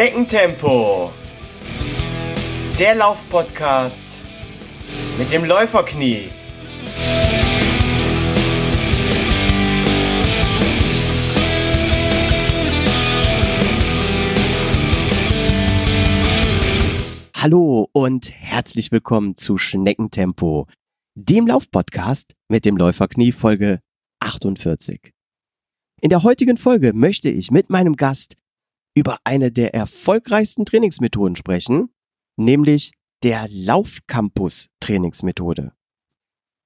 Schneckentempo. Der Laufpodcast mit dem Läuferknie. Hallo und herzlich willkommen zu Schneckentempo, dem Laufpodcast mit dem Läuferknie Folge 48. In der heutigen Folge möchte ich mit meinem Gast über eine der erfolgreichsten Trainingsmethoden sprechen, nämlich der Laufcampus-Trainingsmethode.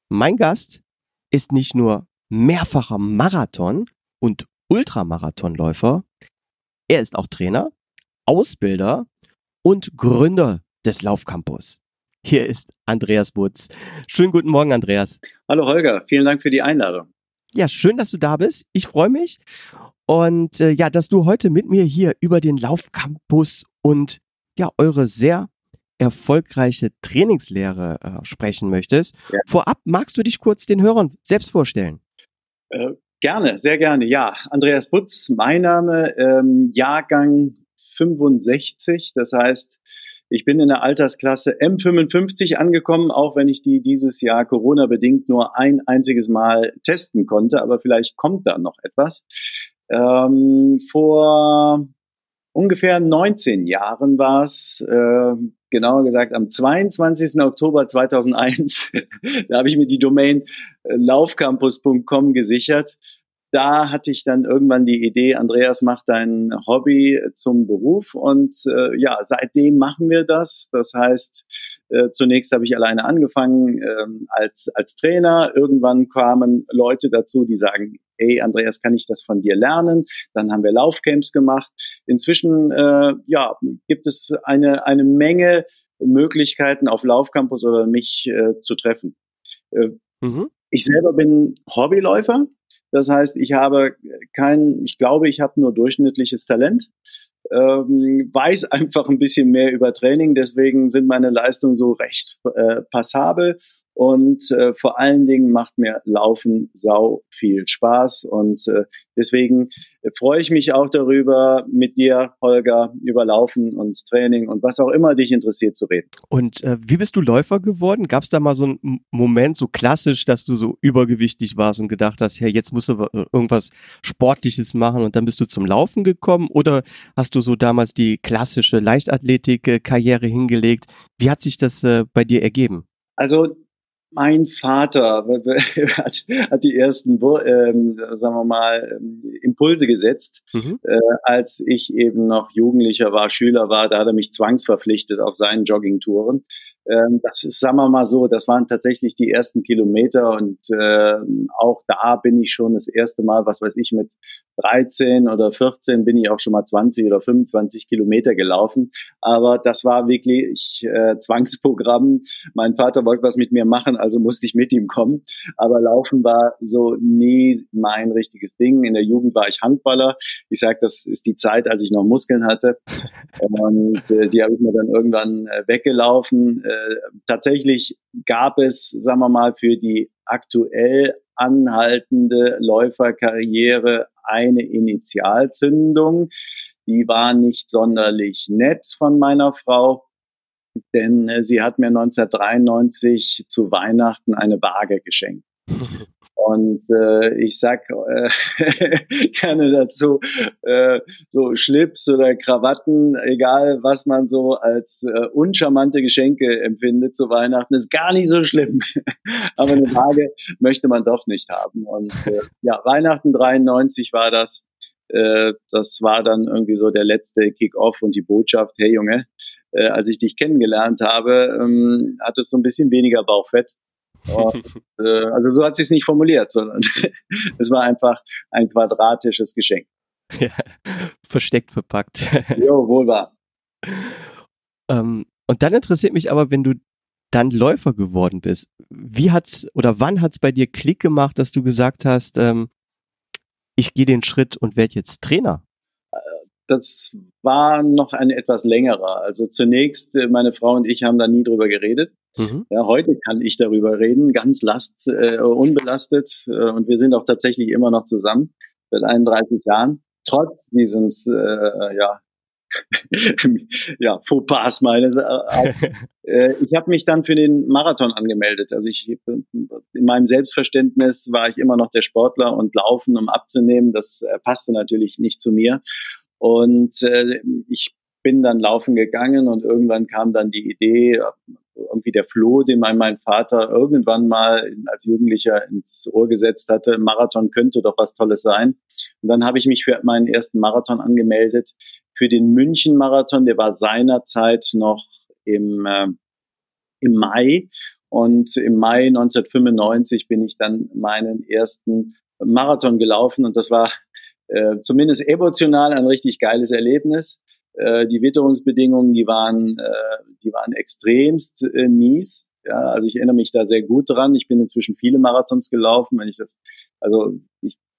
Mein Gast ist nicht nur mehrfacher Marathon- und Ultramarathonläufer, er ist auch Trainer, Ausbilder und Gründer des Laufcampus. Hier ist Andreas Butz. Schönen guten Morgen, Andreas. Hallo Holger, vielen Dank für die Einladung. Ja, schön, dass du da bist. Ich freue mich. Und äh, ja, dass du heute mit mir hier über den Laufcampus und ja, eure sehr erfolgreiche Trainingslehre äh, sprechen möchtest. Ja. Vorab magst du dich kurz den Hörern selbst vorstellen? Äh, gerne, sehr gerne. Ja, Andreas Butz, mein Name, ähm, Jahrgang 65. Das heißt, ich bin in der Altersklasse M55 angekommen, auch wenn ich die dieses Jahr Corona-bedingt nur ein einziges Mal testen konnte. Aber vielleicht kommt da noch etwas. Ähm, vor ungefähr 19 Jahren war es, äh, genauer gesagt am 22. Oktober 2001, da habe ich mir die Domain äh, laufcampus.com gesichert da hatte ich dann irgendwann die Idee, Andreas macht dein Hobby zum Beruf und äh, ja, seitdem machen wir das. Das heißt, äh, zunächst habe ich alleine angefangen äh, als, als Trainer. Irgendwann kamen Leute dazu, die sagen, hey Andreas, kann ich das von dir lernen? Dann haben wir Laufcamps gemacht. Inzwischen äh, ja, gibt es eine, eine Menge Möglichkeiten auf Laufcampus oder mich äh, zu treffen. Äh, mhm. Ich selber bin Hobbyläufer, das heißt, ich habe kein, ich glaube, ich habe nur durchschnittliches Talent, ähm, weiß einfach ein bisschen mehr über Training, deswegen sind meine Leistungen so recht äh, passabel und äh, vor allen Dingen macht mir Laufen sau viel Spaß. Und äh, deswegen freue ich mich auch darüber, mit dir, Holger, über Laufen und Training und was auch immer dich interessiert zu reden. Und äh, wie bist du Läufer geworden? Gab es da mal so einen Moment, so klassisch, dass du so übergewichtig warst und gedacht hast, ja, jetzt musst du irgendwas Sportliches machen und dann bist du zum Laufen gekommen? Oder hast du so damals die klassische Leichtathletik-Karriere hingelegt? Wie hat sich das äh, bei dir ergeben? Also mein Vater hat, hat die ersten, ähm, sagen wir mal, ähm, Impulse gesetzt, mhm. äh, als ich eben noch Jugendlicher war, Schüler war. Da hat er mich zwangsverpflichtet auf seinen Joggingtouren. Ähm, das ist, sagen wir mal so, das waren tatsächlich die ersten Kilometer und äh, auch da bin ich schon das erste Mal, was weiß ich, mit 13 oder 14 bin ich auch schon mal 20 oder 25 Kilometer gelaufen. Aber das war wirklich äh, Zwangsprogramm. Mein Vater wollte was mit mir machen, also musste ich mit ihm kommen. Aber Laufen war so nie mein richtiges Ding. In der Jugend war ich Handballer. Ich sage, das ist die Zeit, als ich noch Muskeln hatte. Und äh, die habe ich mir dann irgendwann äh, weggelaufen. Äh, tatsächlich gab es, sagen wir mal, für die aktuell anhaltende Läuferkarriere eine Initialzündung. Die war nicht sonderlich nett von meiner Frau denn äh, sie hat mir 1993 zu Weihnachten eine Waage geschenkt. Und äh, ich sag äh, gerne dazu, äh, so Schlips oder Krawatten, egal was man so als äh, uncharmante Geschenke empfindet zu Weihnachten, ist gar nicht so schlimm. Aber eine Waage möchte man doch nicht haben. Und äh, ja, Weihnachten 93 war das. Äh, das war dann irgendwie so der letzte Kick-off und die Botschaft, hey Junge, äh, als ich dich kennengelernt habe, ähm, hattest du ein bisschen weniger Bauchfett. Und, äh, also so hat sie es nicht formuliert, sondern es war einfach ein quadratisches Geschenk. Ja, versteckt verpackt. jo, wohl wahr. Ähm, und dann interessiert mich aber, wenn du dann Läufer geworden bist, wie hat's oder wann hat's bei dir Klick gemacht, dass du gesagt hast, ähm, ich gehe den Schritt und werde jetzt Trainer? Das war noch ein etwas längerer. Also zunächst, äh, meine Frau und ich haben da nie drüber geredet. Mhm. Ja, heute kann ich darüber reden, ganz last, äh, unbelastet. Äh, und wir sind auch tatsächlich immer noch zusammen seit 31 Jahren. Trotz diesem äh, ja, ja, Fauxpas meines. Äh, äh, ich habe mich dann für den Marathon angemeldet. Also ich in meinem Selbstverständnis war ich immer noch der Sportler und Laufen, um abzunehmen, das äh, passte natürlich nicht zu mir. Und äh, ich bin dann laufen gegangen und irgendwann kam dann die Idee, irgendwie der Floh, den mein, mein Vater irgendwann mal als Jugendlicher ins Ohr gesetzt hatte, Marathon könnte doch was Tolles sein. Und dann habe ich mich für meinen ersten Marathon angemeldet, für den München-Marathon, der war seinerzeit noch im, äh, im Mai. Und im Mai 1995 bin ich dann meinen ersten Marathon gelaufen und das war äh, zumindest emotional ein richtig geiles Erlebnis. Äh, die Witterungsbedingungen, die waren, äh, die waren extremst äh, mies. Ja, also ich erinnere mich da sehr gut dran. Ich bin inzwischen viele Marathons gelaufen. Wenn ich das, also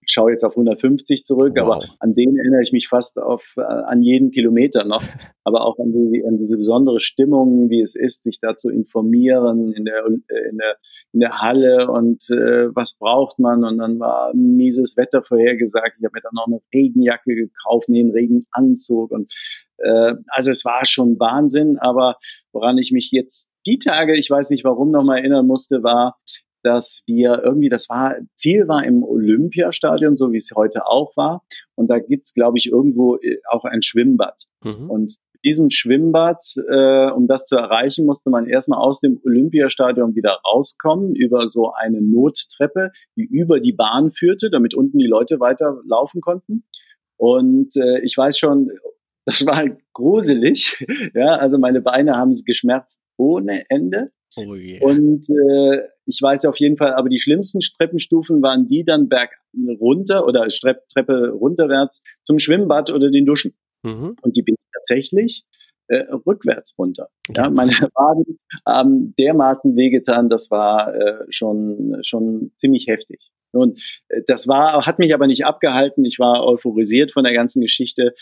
ich schaue jetzt auf 150 zurück, wow. aber an den erinnere ich mich fast auf, äh, an jeden Kilometer noch. Aber auch an, die, an diese besondere Stimmung, wie es ist, sich da zu informieren in der, äh, in der, in der Halle und äh, was braucht man. Und dann war mieses Wetter vorhergesagt. Ich habe mir dann noch eine Regenjacke gekauft, einen Regenanzug. Und äh, also es war schon Wahnsinn. Aber woran ich mich jetzt die Tage, ich weiß nicht warum, noch mal erinnern musste, war, dass wir irgendwie, das war, Ziel war im Olympiastadion, so wie es heute auch war. Und da gibt's glaube ich, irgendwo äh, auch ein Schwimmbad. Mhm. Und diesem Schwimmbad, äh, um das zu erreichen, musste man erstmal aus dem Olympiastadion wieder rauskommen über so eine Nottreppe, die über die Bahn führte, damit unten die Leute weiter laufen konnten. Und äh, ich weiß schon, das war gruselig. Ja, also meine Beine haben geschmerzt ohne Ende. Oh yeah. Und äh, ich weiß auf jeden Fall, aber die schlimmsten Treppenstufen waren die dann berg runter oder Treppe runterwärts zum Schwimmbad oder den Duschen. Mhm. Und die bin ich tatsächlich äh, rückwärts runter. Ja, ja meine Waden haben dermaßen wehgetan, das war äh, schon, schon ziemlich heftig. Und äh, das war, hat mich aber nicht abgehalten. Ich war euphorisiert von der ganzen Geschichte,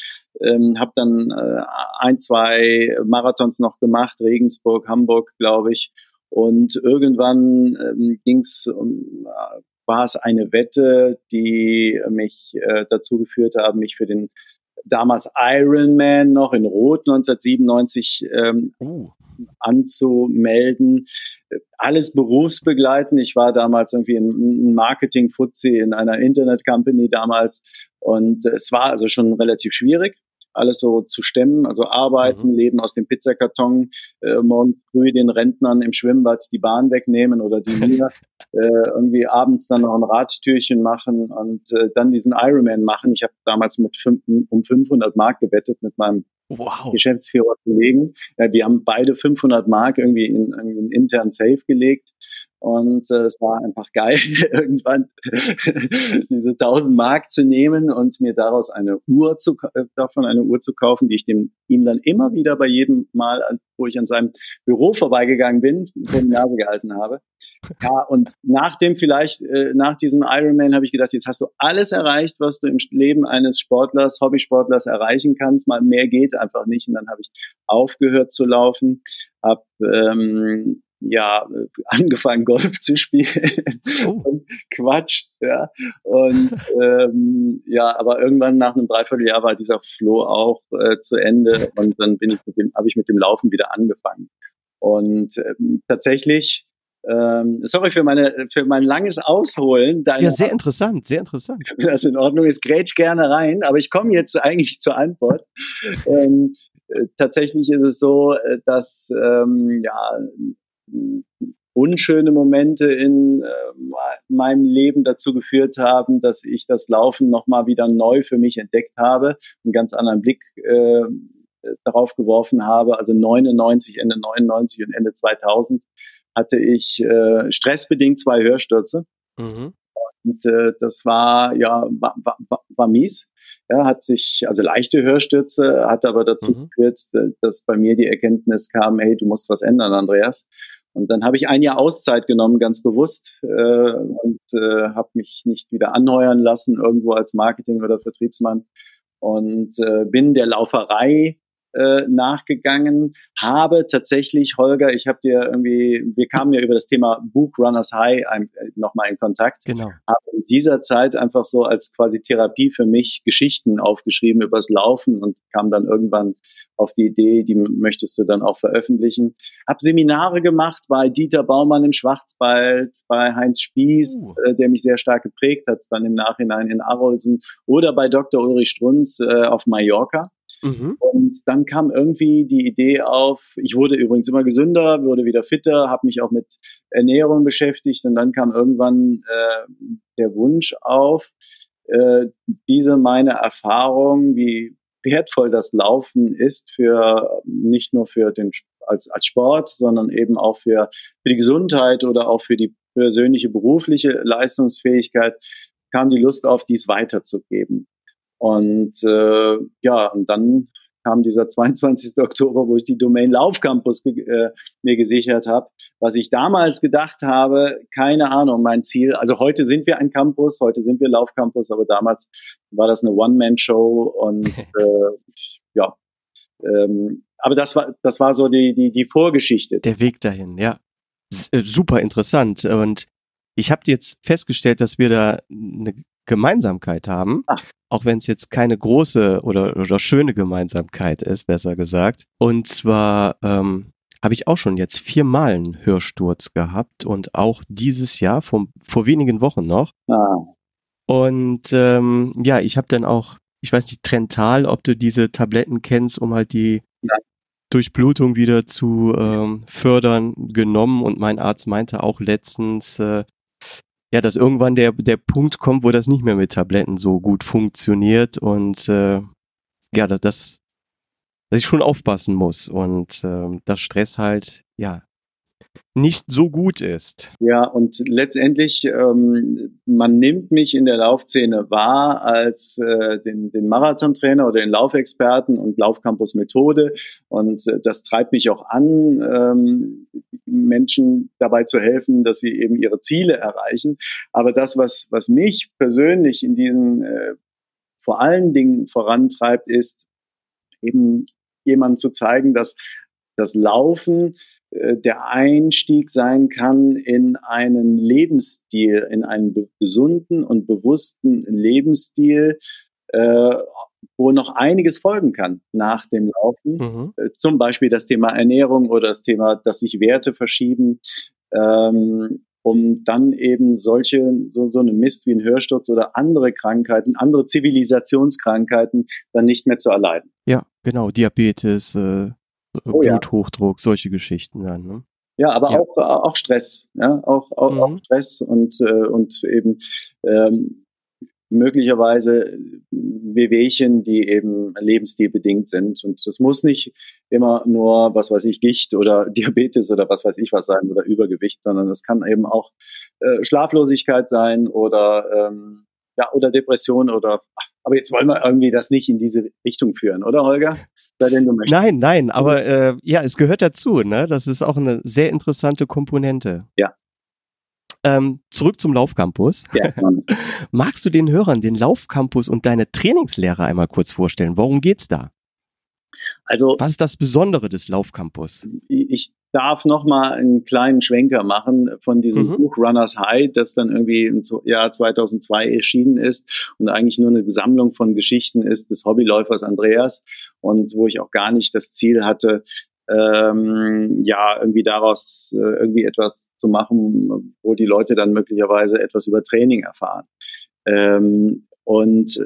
ähm, habe dann äh, ein, zwei Marathons noch gemacht, Regensburg, Hamburg, glaube ich. Und irgendwann ähm, ging's um, äh, war es eine Wette, die mich äh, dazu geführt haben, mich für den damals Ironman noch in Rot 1997 ähm, uh. Anzumelden. Alles berufsbegleitend. Ich war damals irgendwie in Marketing-Fuzzi in einer Internet-Company damals und es war also schon relativ schwierig alles so zu stemmen, also arbeiten, mhm. leben aus dem Pizzakarton, äh, morgen früh den Rentnern im Schwimmbad die Bahn wegnehmen oder die mir äh, irgendwie abends dann noch ein Radtürchen machen und äh, dann diesen Ironman machen. Ich habe damals mit fünf, um 500 Mark gewettet mit meinem wow. Geschäftsführer Kollegen. Ja, wir haben beide 500 Mark irgendwie in, in einen internen Safe gelegt und äh, es war einfach geil, irgendwann diese 1000 Mark zu nehmen und mir daraus eine Uhr zu, äh, davon eine Uhr zu kaufen, die ich dem, ihm dann immer wieder bei jedem Mal, wo ich an seinem Büro vorbeigegangen bin, vor die Nase gehalten habe. Ja, und nach dem vielleicht, äh, nach diesem Ironman habe ich gedacht, jetzt hast du alles erreicht, was du im Leben eines Sportlers, Hobbysportlers erreichen kannst. Mal mehr geht einfach nicht. Und dann habe ich aufgehört zu laufen, habe ähm, ja, angefangen Golf zu spielen. Oh. Quatsch, ja. Und ähm, ja, aber irgendwann nach einem Dreivierteljahr war dieser Flow auch äh, zu Ende und dann bin ich mit dem, habe ich mit dem Laufen wieder angefangen. Und ähm, tatsächlich ähm, sorry für meine für mein langes Ausholen. ja, sehr interessant, sehr interessant. Wenn das in Ordnung ist, grätsch gerne rein. Aber ich komme jetzt eigentlich zur Antwort. ähm, äh, tatsächlich ist es so, äh, dass ähm, ja unschöne Momente in äh, meinem Leben dazu geführt haben, dass ich das Laufen nochmal wieder neu für mich entdeckt habe, einen ganz anderen Blick äh, darauf geworfen habe. Also 99, Ende 99 und Ende 2000 hatte ich äh, stressbedingt zwei Hörstürze. Mhm. Und äh, das war ja war, war, war mies. Ja, hat sich also leichte Hörstürze, hat aber dazu mhm. geführt, dass bei mir die Erkenntnis kam, hey, du musst was ändern, Andreas. Und dann habe ich ein Jahr Auszeit genommen, ganz bewusst, äh, und äh, habe mich nicht wieder anheuern lassen, irgendwo als Marketing- oder Vertriebsmann. Und äh, bin der Lauferei äh, nachgegangen, habe tatsächlich, Holger, ich habe dir irgendwie, wir kamen ja über das Thema Buch Runners High äh, nochmal in Kontakt. Genau. Habe in dieser Zeit einfach so als quasi Therapie für mich Geschichten aufgeschrieben übers Laufen und kam dann irgendwann auf die Idee, die möchtest du dann auch veröffentlichen. Hab Seminare gemacht bei Dieter Baumann im Schwarzwald, bei Heinz Spieß, uh. äh, der mich sehr stark geprägt hat, dann im Nachhinein in Arolsen oder bei Dr. Ulrich Strunz äh, auf Mallorca. Mhm. Und dann kam irgendwie die Idee auf, ich wurde übrigens immer gesünder, wurde wieder fitter, habe mich auch mit Ernährung beschäftigt und dann kam irgendwann äh, der Wunsch auf, äh, diese meine Erfahrung, wie wertvoll das Laufen ist für nicht nur für den als als Sport, sondern eben auch für, für die Gesundheit oder auch für die persönliche berufliche Leistungsfähigkeit kam die Lust auf, dies weiterzugeben. Und äh, ja, und dann kam dieser 22. Oktober, wo ich die Domain Laufcampus äh, mir gesichert habe. Was ich damals gedacht habe, keine Ahnung, mein Ziel. Also heute sind wir ein Campus, heute sind wir Laufcampus, aber damals war das eine One-Man-Show und äh, ja. Ähm, aber das war, das war so die, die, die Vorgeschichte. Der Weg dahin, ja. Äh, super interessant. Und ich habe jetzt festgestellt, dass wir da eine Gemeinsamkeit haben. Ach auch wenn es jetzt keine große oder, oder schöne Gemeinsamkeit ist, besser gesagt. Und zwar ähm, habe ich auch schon jetzt viermal einen Hörsturz gehabt und auch dieses Jahr vom, vor wenigen Wochen noch. Ah. Und ähm, ja, ich habe dann auch, ich weiß nicht, Trental, ob du diese Tabletten kennst, um halt die ja. Durchblutung wieder zu ähm, fördern, genommen. Und mein Arzt meinte auch letztens, äh, ja, dass irgendwann der, der Punkt kommt, wo das nicht mehr mit Tabletten so gut funktioniert und äh, ja, dass, dass, ich schon aufpassen muss und äh, dass Stress halt, ja, nicht so gut ist. Ja, und letztendlich, ähm, man nimmt mich in der Laufszene wahr als äh, den, den Marathontrainer oder den Laufexperten und Laufcampus Methode. Und äh, das treibt mich auch an, ähm, Menschen dabei zu helfen, dass sie eben ihre Ziele erreichen. Aber das, was, was mich persönlich in diesen äh, vor allen Dingen vorantreibt, ist eben jemandem zu zeigen, dass das Laufen äh, der Einstieg sein kann in einen Lebensstil, in einen gesunden und bewussten Lebensstil, äh, wo noch einiges folgen kann nach dem Laufen. Mhm. Äh, zum Beispiel das Thema Ernährung oder das Thema, dass sich Werte verschieben, ähm, um dann eben solche, so, so eine Mist wie ein Hörsturz oder andere Krankheiten, andere Zivilisationskrankheiten dann nicht mehr zu erleiden. Ja, genau, Diabetes, äh, oh, Bluthochdruck, ja. solche Geschichten dann. Ne? Ja, aber ja. auch auch Stress, ja, auch auch, mhm. auch Stress und äh, und eben ähm, möglicherweise Wehwehchen, die eben lebensstilbedingt sind. Und das muss nicht immer nur, was weiß ich, Gicht oder Diabetes oder was weiß ich was sein oder Übergewicht, sondern es kann eben auch äh, Schlaflosigkeit sein oder ähm, ja oder Depression oder ach, aber jetzt wollen wir irgendwie das nicht in diese Richtung führen, oder Holger? Nein, nein, aber äh, ja, es gehört dazu, ne? Das ist auch eine sehr interessante Komponente. Ja. Ähm, zurück zum Laufcampus. Ja, Magst du den Hörern den Laufcampus und deine Trainingslehre einmal kurz vorstellen? Worum geht's da? Also, was ist das Besondere des Laufcampus? Ich darf noch mal einen kleinen Schwenker machen von diesem mhm. Buch Runners High, das dann irgendwie im Jahr 2002 erschienen ist und eigentlich nur eine Sammlung von Geschichten ist des Hobbyläufers Andreas und wo ich auch gar nicht das Ziel hatte, ähm, ja, irgendwie daraus äh, irgendwie etwas zu machen, wo die Leute dann möglicherweise etwas über Training erfahren. Ähm, und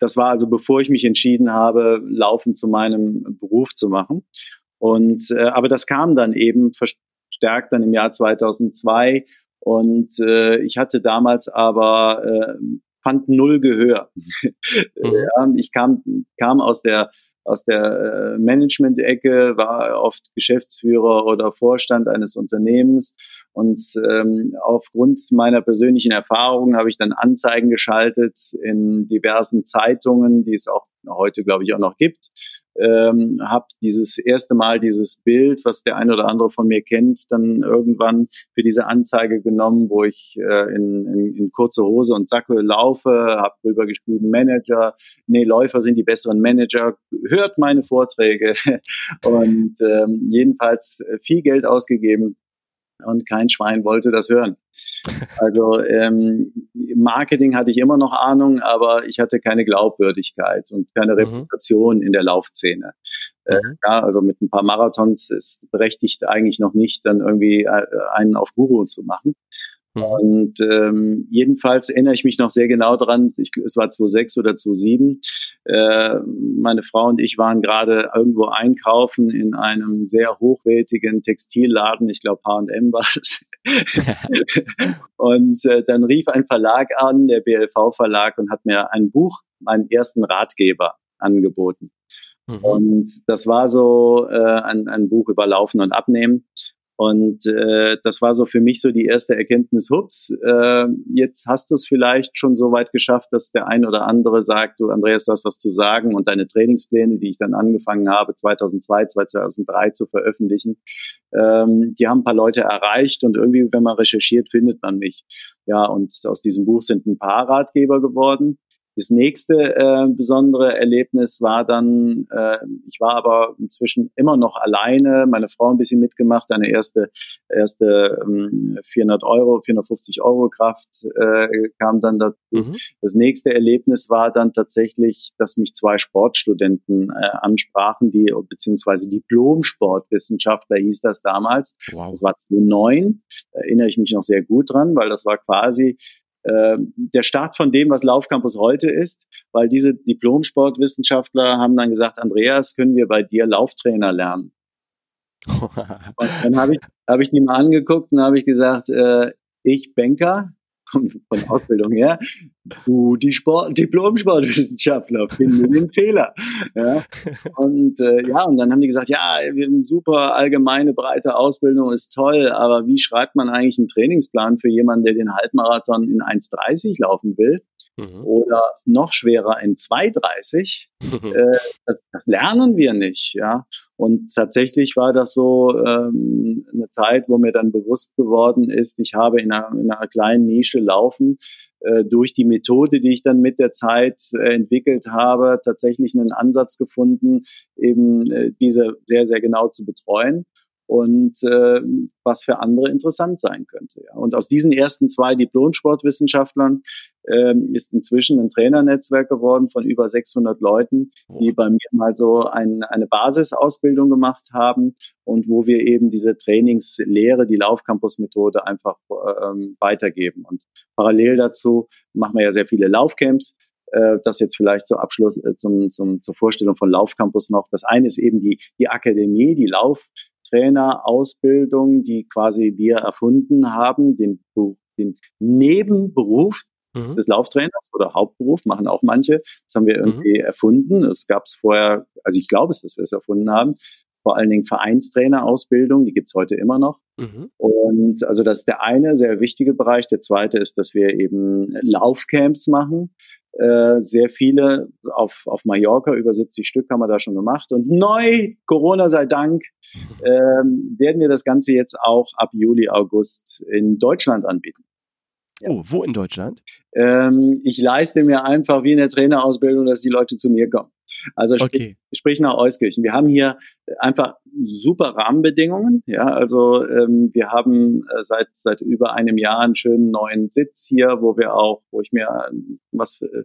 das war also, bevor ich mich entschieden habe, Laufen zu meinem Beruf zu machen. Und äh, aber das kam dann eben verstärkt dann im Jahr 2002 und äh, ich hatte damals aber äh, fand null Gehör. Mhm. ich kam kam aus der aus der äh, Management-Ecke, war oft Geschäftsführer oder Vorstand eines Unternehmens. Und ähm, aufgrund meiner persönlichen Erfahrungen habe ich dann Anzeigen geschaltet in diversen Zeitungen, die es auch heute, glaube ich, auch noch gibt, ähm, habe dieses erste Mal dieses Bild, was der eine oder andere von mir kennt, dann irgendwann für diese Anzeige genommen, wo ich äh, in, in, in kurze Hose und Sacke laufe, habe drüber geschrieben, Manager, nee, Läufer sind die besseren Manager, hört meine Vorträge. Und ähm, jedenfalls viel Geld ausgegeben und kein Schwein wollte das hören. Also ähm, Marketing hatte ich immer noch Ahnung, aber ich hatte keine Glaubwürdigkeit und keine mhm. Reputation in der Laufszene. Äh, mhm. ja, also mit ein paar Marathons ist berechtigt eigentlich noch nicht, dann irgendwie äh, einen auf Guru zu machen. Mhm. Und ähm, jedenfalls erinnere ich mich noch sehr genau dran, ich, es war 2006 oder 2007. Äh, meine Frau und ich waren gerade irgendwo einkaufen in einem sehr hochwertigen Textilladen, ich glaube H&M war es. und äh, dann rief ein Verlag an, der BLV Verlag, und hat mir ein Buch, meinen ersten Ratgeber angeboten. Mhm. Und das war so äh, ein, ein Buch über Laufen und Abnehmen. Und äh, das war so für mich so die erste Erkenntnis, hups, äh, jetzt hast du es vielleicht schon so weit geschafft, dass der ein oder andere sagt, du Andreas, du hast was zu sagen und deine Trainingspläne, die ich dann angefangen habe, 2002, 2003 zu veröffentlichen, ähm, die haben ein paar Leute erreicht und irgendwie, wenn man recherchiert, findet man mich. Ja, und aus diesem Buch sind ein paar Ratgeber geworden. Das nächste äh, besondere Erlebnis war dann, äh, ich war aber inzwischen immer noch alleine, meine Frau ein bisschen mitgemacht, eine erste, erste ähm, 400 Euro, 450 Euro Kraft äh, kam dann dazu. Mhm. Das nächste Erlebnis war dann tatsächlich, dass mich zwei Sportstudenten äh, ansprachen, die beziehungsweise Diplom-Sportwissenschaftler hieß das damals. Wow. Das war 2009, da erinnere ich mich noch sehr gut dran, weil das war quasi äh, der Start von dem, was Laufcampus heute ist, weil diese Diplom-Sportwissenschaftler haben dann gesagt, Andreas, können wir bei dir Lauftrainer lernen? und dann habe ich, hab ich die mal angeguckt und habe ich gesagt, äh, ich Banker, von, von Ausbildung her, du die Sport, Diplom-Sportwissenschaftler, finde den Fehler. Ja? Und äh, ja, und dann haben die gesagt, ja, wir haben super allgemeine, breite Ausbildung, ist toll, aber wie schreibt man eigentlich einen Trainingsplan für jemanden, der den Halbmarathon in 1,30 laufen will? Mhm. Oder noch schwerer in 2,30. äh, das, das, lernen wir nicht, ja. Und tatsächlich war das so ähm, eine Zeit, wo mir dann bewusst geworden ist, ich habe in einer, in einer kleinen Nische laufen, äh, durch die Methode, die ich dann mit der Zeit äh, entwickelt habe, tatsächlich einen Ansatz gefunden, eben äh, diese sehr, sehr genau zu betreuen und äh, was für andere interessant sein könnte. Ja. Und aus diesen ersten zwei Diplom-Sportwissenschaftlern äh, ist inzwischen ein Trainernetzwerk geworden von über 600 Leuten, die bei mir mal so ein, eine Basisausbildung gemacht haben und wo wir eben diese Trainingslehre, die Laufcampus-Methode einfach ähm, weitergeben. Und parallel dazu machen wir ja sehr viele Laufcamps äh, das jetzt vielleicht zur Abschluss, äh, zum, zum, zur Vorstellung von Laufcampus noch. Das eine ist eben die, die Akademie, die Lauf, Trainerausbildung, die quasi wir erfunden haben, den, den Nebenberuf mhm. des Lauftrainers oder Hauptberuf, machen auch manche. Das haben wir mhm. irgendwie mhm. erfunden. Es gab es vorher, also ich glaube es, dass wir es erfunden haben. Vor allen Dingen Vereinstrainerausbildung, die gibt's heute immer noch. Mhm. Und also das ist der eine sehr wichtige Bereich. Der zweite ist, dass wir eben Laufcamps machen. Äh, sehr viele auf, auf Mallorca, über 70 Stück haben wir da schon gemacht. Und neu, Corona sei Dank, ähm, werden wir das Ganze jetzt auch ab Juli, August in Deutschland anbieten. Oh, wo in Deutschland? Ähm, ich leiste mir einfach wie in der Trainerausbildung, dass die Leute zu mir kommen. Also sprich, okay. sprich nach Euskirchen. Wir haben hier einfach super Rahmenbedingungen. Ja, also ähm, wir haben äh, seit seit über einem Jahr einen schönen neuen Sitz hier, wo wir auch, wo ich mir was äh,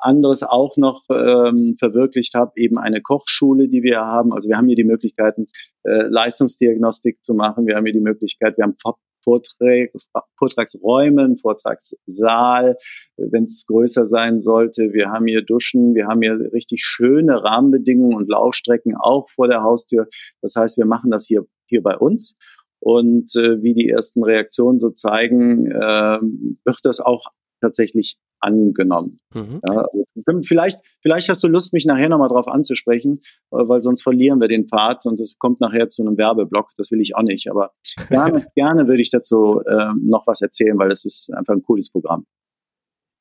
anderes auch noch ähm, verwirklicht habe, eben eine Kochschule, die wir haben. Also wir haben hier die Möglichkeiten, äh, Leistungsdiagnostik zu machen. Wir haben hier die Möglichkeit, wir haben Vortrag, Vortragsräumen, Vortragssaal, wenn es größer sein sollte. Wir haben hier Duschen, wir haben hier richtig schöne Rahmenbedingungen und Laufstrecken auch vor der Haustür. Das heißt, wir machen das hier, hier bei uns. Und äh, wie die ersten Reaktionen so zeigen, äh, wird das auch tatsächlich angenommen. Mhm. Ja, also vielleicht, vielleicht hast du Lust, mich nachher nochmal drauf anzusprechen, äh, weil sonst verlieren wir den Pfad und es kommt nachher zu einem Werbeblock. Das will ich auch nicht. Aber gerne, gerne würde ich dazu äh, noch was erzählen, weil das ist einfach ein cooles Programm.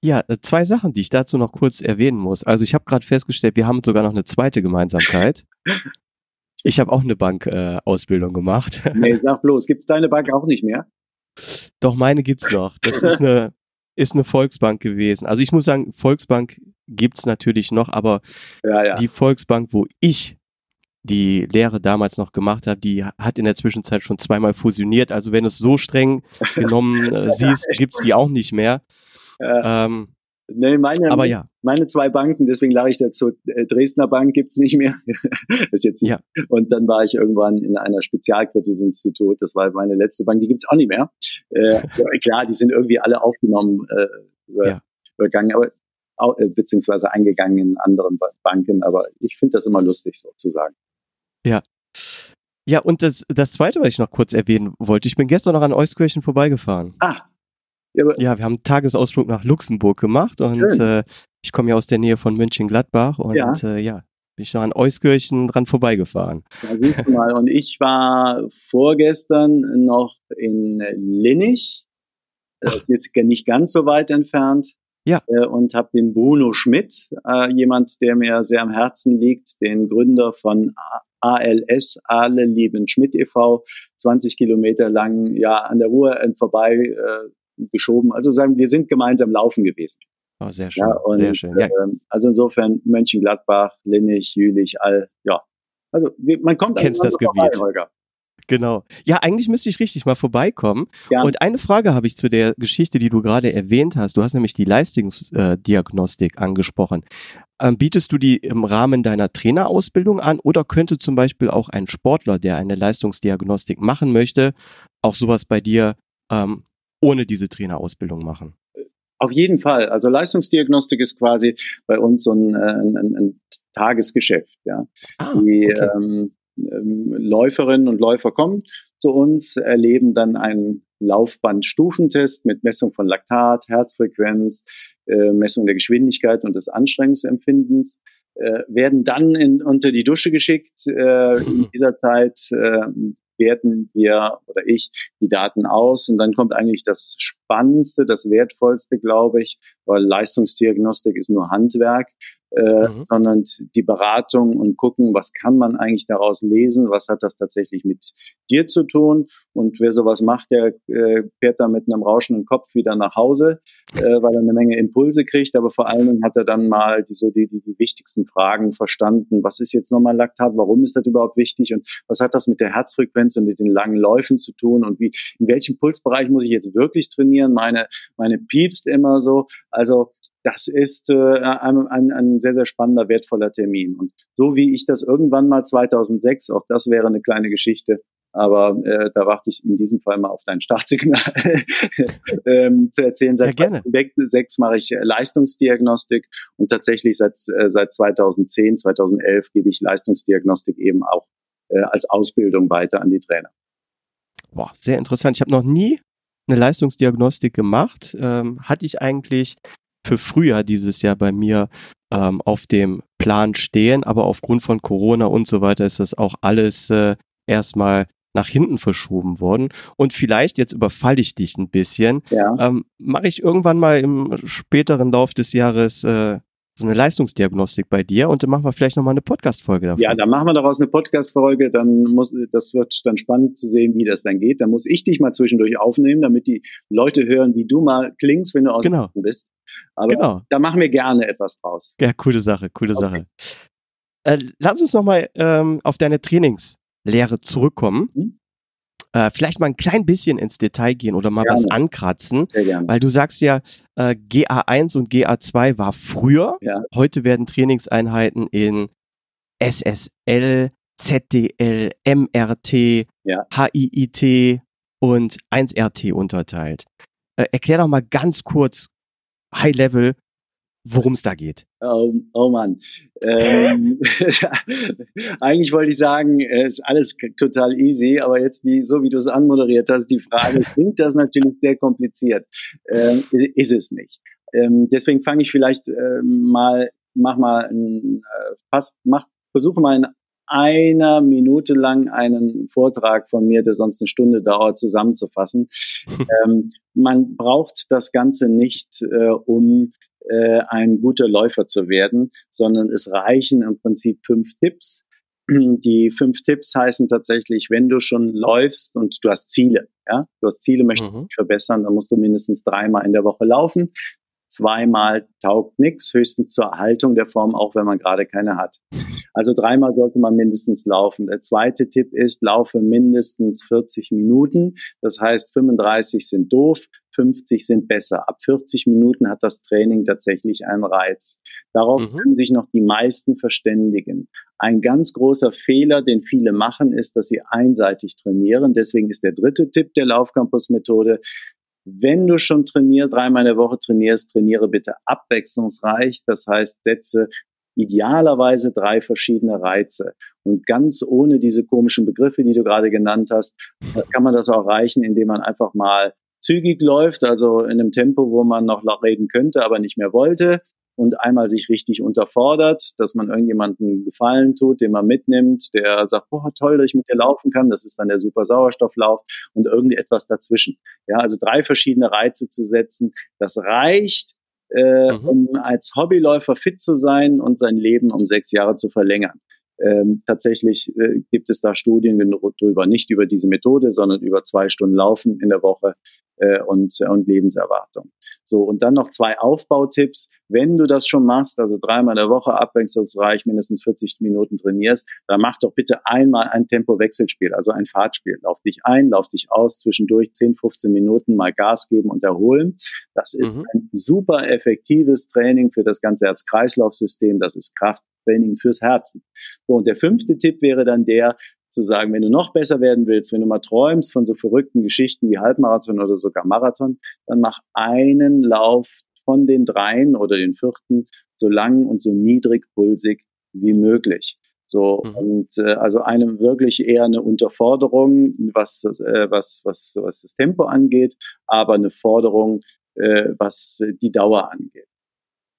Ja, äh, zwei Sachen, die ich dazu noch kurz erwähnen muss. Also ich habe gerade festgestellt, wir haben sogar noch eine zweite Gemeinsamkeit. Ich habe auch eine Bankausbildung äh, gemacht. Nee, sag bloß, gibt's deine Bank auch nicht mehr? Doch, meine gibt's noch. Das ist eine, ist eine Volksbank gewesen. Also ich muss sagen, Volksbank gibt's natürlich noch, aber ja, ja. die Volksbank, wo ich die Lehre damals noch gemacht habe, die hat in der Zwischenzeit schon zweimal fusioniert. Also wenn du es so streng genommen äh, siehst, gibt's die auch nicht mehr. Ähm, Nee, meine, aber ja. meine zwei Banken, deswegen lag ich dazu, äh, Dresdner Bank gibt's nicht mehr. ist jetzt nicht. Ja. Und dann war ich irgendwann in einer Spezialkreditinstitut, das war meine letzte Bank, die gibt's auch nicht mehr. Äh, klar, die sind irgendwie alle aufgenommen, äh, über, ja. übergangen, aber äh, beziehungsweise eingegangen in anderen Banken, aber ich finde das immer lustig sozusagen. Ja. Ja, und das, das zweite, was ich noch kurz erwähnen wollte, ich bin gestern noch an Euskirchen vorbeigefahren. Ah, ja, ja, wir haben einen Tagesausflug nach Luxemburg gemacht und äh, ich komme ja aus der Nähe von München-Gladbach und ja. Äh, ja, bin ich noch an Euskirchen dran vorbeigefahren. Da siehst du mal. Und ich war vorgestern noch in Linnich. Das ist jetzt nicht ganz so weit entfernt. Ja. Äh, und habe den Bruno Schmidt, äh, jemand, der mir sehr am Herzen liegt, den Gründer von ALS, Alle lieben Schmidt e.V., 20 Kilometer lang ja an der Ruhr vorbei äh, geschoben. Also sagen, wir sind gemeinsam laufen gewesen. Oh, sehr schön. Ja, und, sehr schön. Ja. Äh, also insofern Mönchengladbach, Linnich, Jülich, all, ja. Also man kommt Kennst das vorbei, Gebiet. Holger. Genau. Ja, eigentlich müsste ich richtig mal vorbeikommen. Ja. Und eine Frage habe ich zu der Geschichte, die du gerade erwähnt hast. Du hast nämlich die Leistungsdiagnostik angesprochen. Ähm, bietest du die im Rahmen deiner Trainerausbildung an oder könnte zum Beispiel auch ein Sportler, der eine Leistungsdiagnostik machen möchte, auch sowas bei dir ähm, ohne diese Trainerausbildung machen? Auf jeden Fall. Also Leistungsdiagnostik ist quasi bei uns so ein, äh, ein, ein Tagesgeschäft. Ja. Ah, Die okay. ähm, ähm, Läuferinnen und Läufer kommen zu uns, erleben dann einen Laufbandstufentest mit Messung von Laktat, Herzfrequenz, äh, Messung der Geschwindigkeit und des Anstrengungsempfindens, äh, werden dann in, unter die Dusche geschickt. Äh, in dieser Zeit äh, werten wir oder ich die Daten aus. Und dann kommt eigentlich das Spannendste, das Wertvollste, glaube ich, weil Leistungsdiagnostik ist nur Handwerk äh, mhm. sondern die Beratung und gucken, was kann man eigentlich daraus lesen, was hat das tatsächlich mit dir zu tun? Und wer sowas macht, der äh, fährt dann mit einem rauschenden Kopf wieder nach Hause, äh, weil er eine Menge Impulse kriegt, aber vor allen Dingen hat er dann mal die, so die, die, die wichtigsten Fragen verstanden, was ist jetzt nochmal Laktat, warum ist das überhaupt wichtig? Und was hat das mit der Herzfrequenz und mit den langen Läufen zu tun? Und wie, in welchem Pulsbereich muss ich jetzt wirklich trainieren, meine, meine piepst immer so, also das ist äh, ein, ein, ein sehr, sehr spannender, wertvoller Termin. Und so wie ich das irgendwann mal 2006, auch das wäre eine kleine Geschichte, aber äh, da warte ich in diesem Fall mal auf dein Startsignal ähm, zu erzählen. Seit ja, 2006 mache ich Leistungsdiagnostik und tatsächlich seit, äh, seit 2010, 2011 gebe ich Leistungsdiagnostik eben auch äh, als Ausbildung weiter an die Trainer. Boah, sehr interessant. Ich habe noch nie eine Leistungsdiagnostik gemacht. Ähm, hatte ich eigentlich für Frühjahr dieses Jahr bei mir ähm, auf dem Plan stehen, aber aufgrund von Corona und so weiter ist das auch alles äh, erstmal nach hinten verschoben worden. Und vielleicht, jetzt überfalle ich dich ein bisschen, ja. ähm, mache ich irgendwann mal im späteren Lauf des Jahres äh, so eine Leistungsdiagnostik bei dir und dann machen wir vielleicht nochmal eine Podcast-Folge davon. Ja, dann machen wir daraus eine Podcast-Folge, dann muss, das wird dann spannend zu sehen, wie das dann geht. Dann muss ich dich mal zwischendurch aufnehmen, damit die Leute hören, wie du mal klingst, wenn du aus genau. bist. Aber genau. da machen wir gerne etwas draus. Ja, coole Sache, coole okay. Sache. Äh, lass uns nochmal ähm, auf deine Trainingslehre zurückkommen. Mhm äh, vielleicht mal ein klein bisschen ins Detail gehen oder mal gerne. was ankratzen, weil du sagst ja, äh, GA1 und GA2 war früher. Ja. Heute werden Trainingseinheiten in SSL, ZDL, MRT, ja. HIIT und 1RT unterteilt. Äh, erklär doch mal ganz kurz, High Level, worum es da geht. Oh, oh Mann. Ähm, eigentlich wollte ich sagen, es ist alles total easy, aber jetzt, wie, so wie du es anmoderiert hast, die Frage, klingt das natürlich sehr kompliziert. Ähm, ist es nicht. Ähm, deswegen fange ich vielleicht äh, mal, mach mal ein, äh, pass, mach, versuche mal in einer Minute lang einen Vortrag von mir, der sonst eine Stunde dauert, zusammenzufassen. ähm, man braucht das Ganze nicht, äh, um äh, ein guter Läufer zu werden, sondern es reichen im Prinzip fünf Tipps. Die fünf Tipps heißen tatsächlich, wenn du schon läufst und du hast Ziele, ja, du hast Ziele, möchtest mhm. dich verbessern, dann musst du mindestens dreimal in der Woche laufen zweimal taugt nichts, höchstens zur Erhaltung der Form, auch wenn man gerade keine hat. Also dreimal sollte man mindestens laufen. Der zweite Tipp ist, laufe mindestens 40 Minuten. Das heißt, 35 sind doof, 50 sind besser. Ab 40 Minuten hat das Training tatsächlich einen Reiz. Darauf mhm. können sich noch die meisten verständigen. Ein ganz großer Fehler, den viele machen, ist, dass sie einseitig trainieren. Deswegen ist der dritte Tipp der Laufcampus-Methode, wenn du schon trainierst, dreimal in der Woche trainierst, trainiere bitte abwechslungsreich. Das heißt, setze idealerweise drei verschiedene Reize. Und ganz ohne diese komischen Begriffe, die du gerade genannt hast, kann man das auch erreichen, indem man einfach mal zügig läuft, also in einem Tempo, wo man noch reden könnte, aber nicht mehr wollte und einmal sich richtig unterfordert, dass man irgendjemanden Gefallen tut, den man mitnimmt, der sagt, boah, toll, dass ich mit dir laufen kann, das ist dann der super Sauerstofflauf und irgendetwas dazwischen. Ja, also drei verschiedene Reize zu setzen, das reicht, äh, mhm. um als Hobbyläufer fit zu sein und sein Leben um sechs Jahre zu verlängern. Ähm, tatsächlich äh, gibt es da Studien drüber, nicht über diese Methode, sondern über zwei Stunden Laufen in der Woche äh, und, und Lebenserwartung. So, und dann noch zwei Aufbautipps. Wenn du das schon machst, also dreimal in der Woche abwechslungsreich mindestens 40 Minuten trainierst, dann mach doch bitte einmal ein Tempo-Wechselspiel, also ein Fahrtspiel. Lauf dich ein, lauf dich aus, zwischendurch 10, 15 Minuten mal Gas geben und erholen. Das ist mhm. ein super effektives Training für das ganze Herz-Kreislauf-System. Das ist Krafttraining fürs Herzen. So, und der fünfte Tipp wäre dann der, zu sagen, wenn du noch besser werden willst, wenn du mal träumst von so verrückten Geschichten wie Halbmarathon oder sogar Marathon, dann mach einen Lauf von den dreien oder den vierten so lang und so niedrig pulsig wie möglich. So mhm. und äh, also einem wirklich eher eine Unterforderung, was äh, was was was das Tempo angeht, aber eine Forderung, äh, was die Dauer angeht.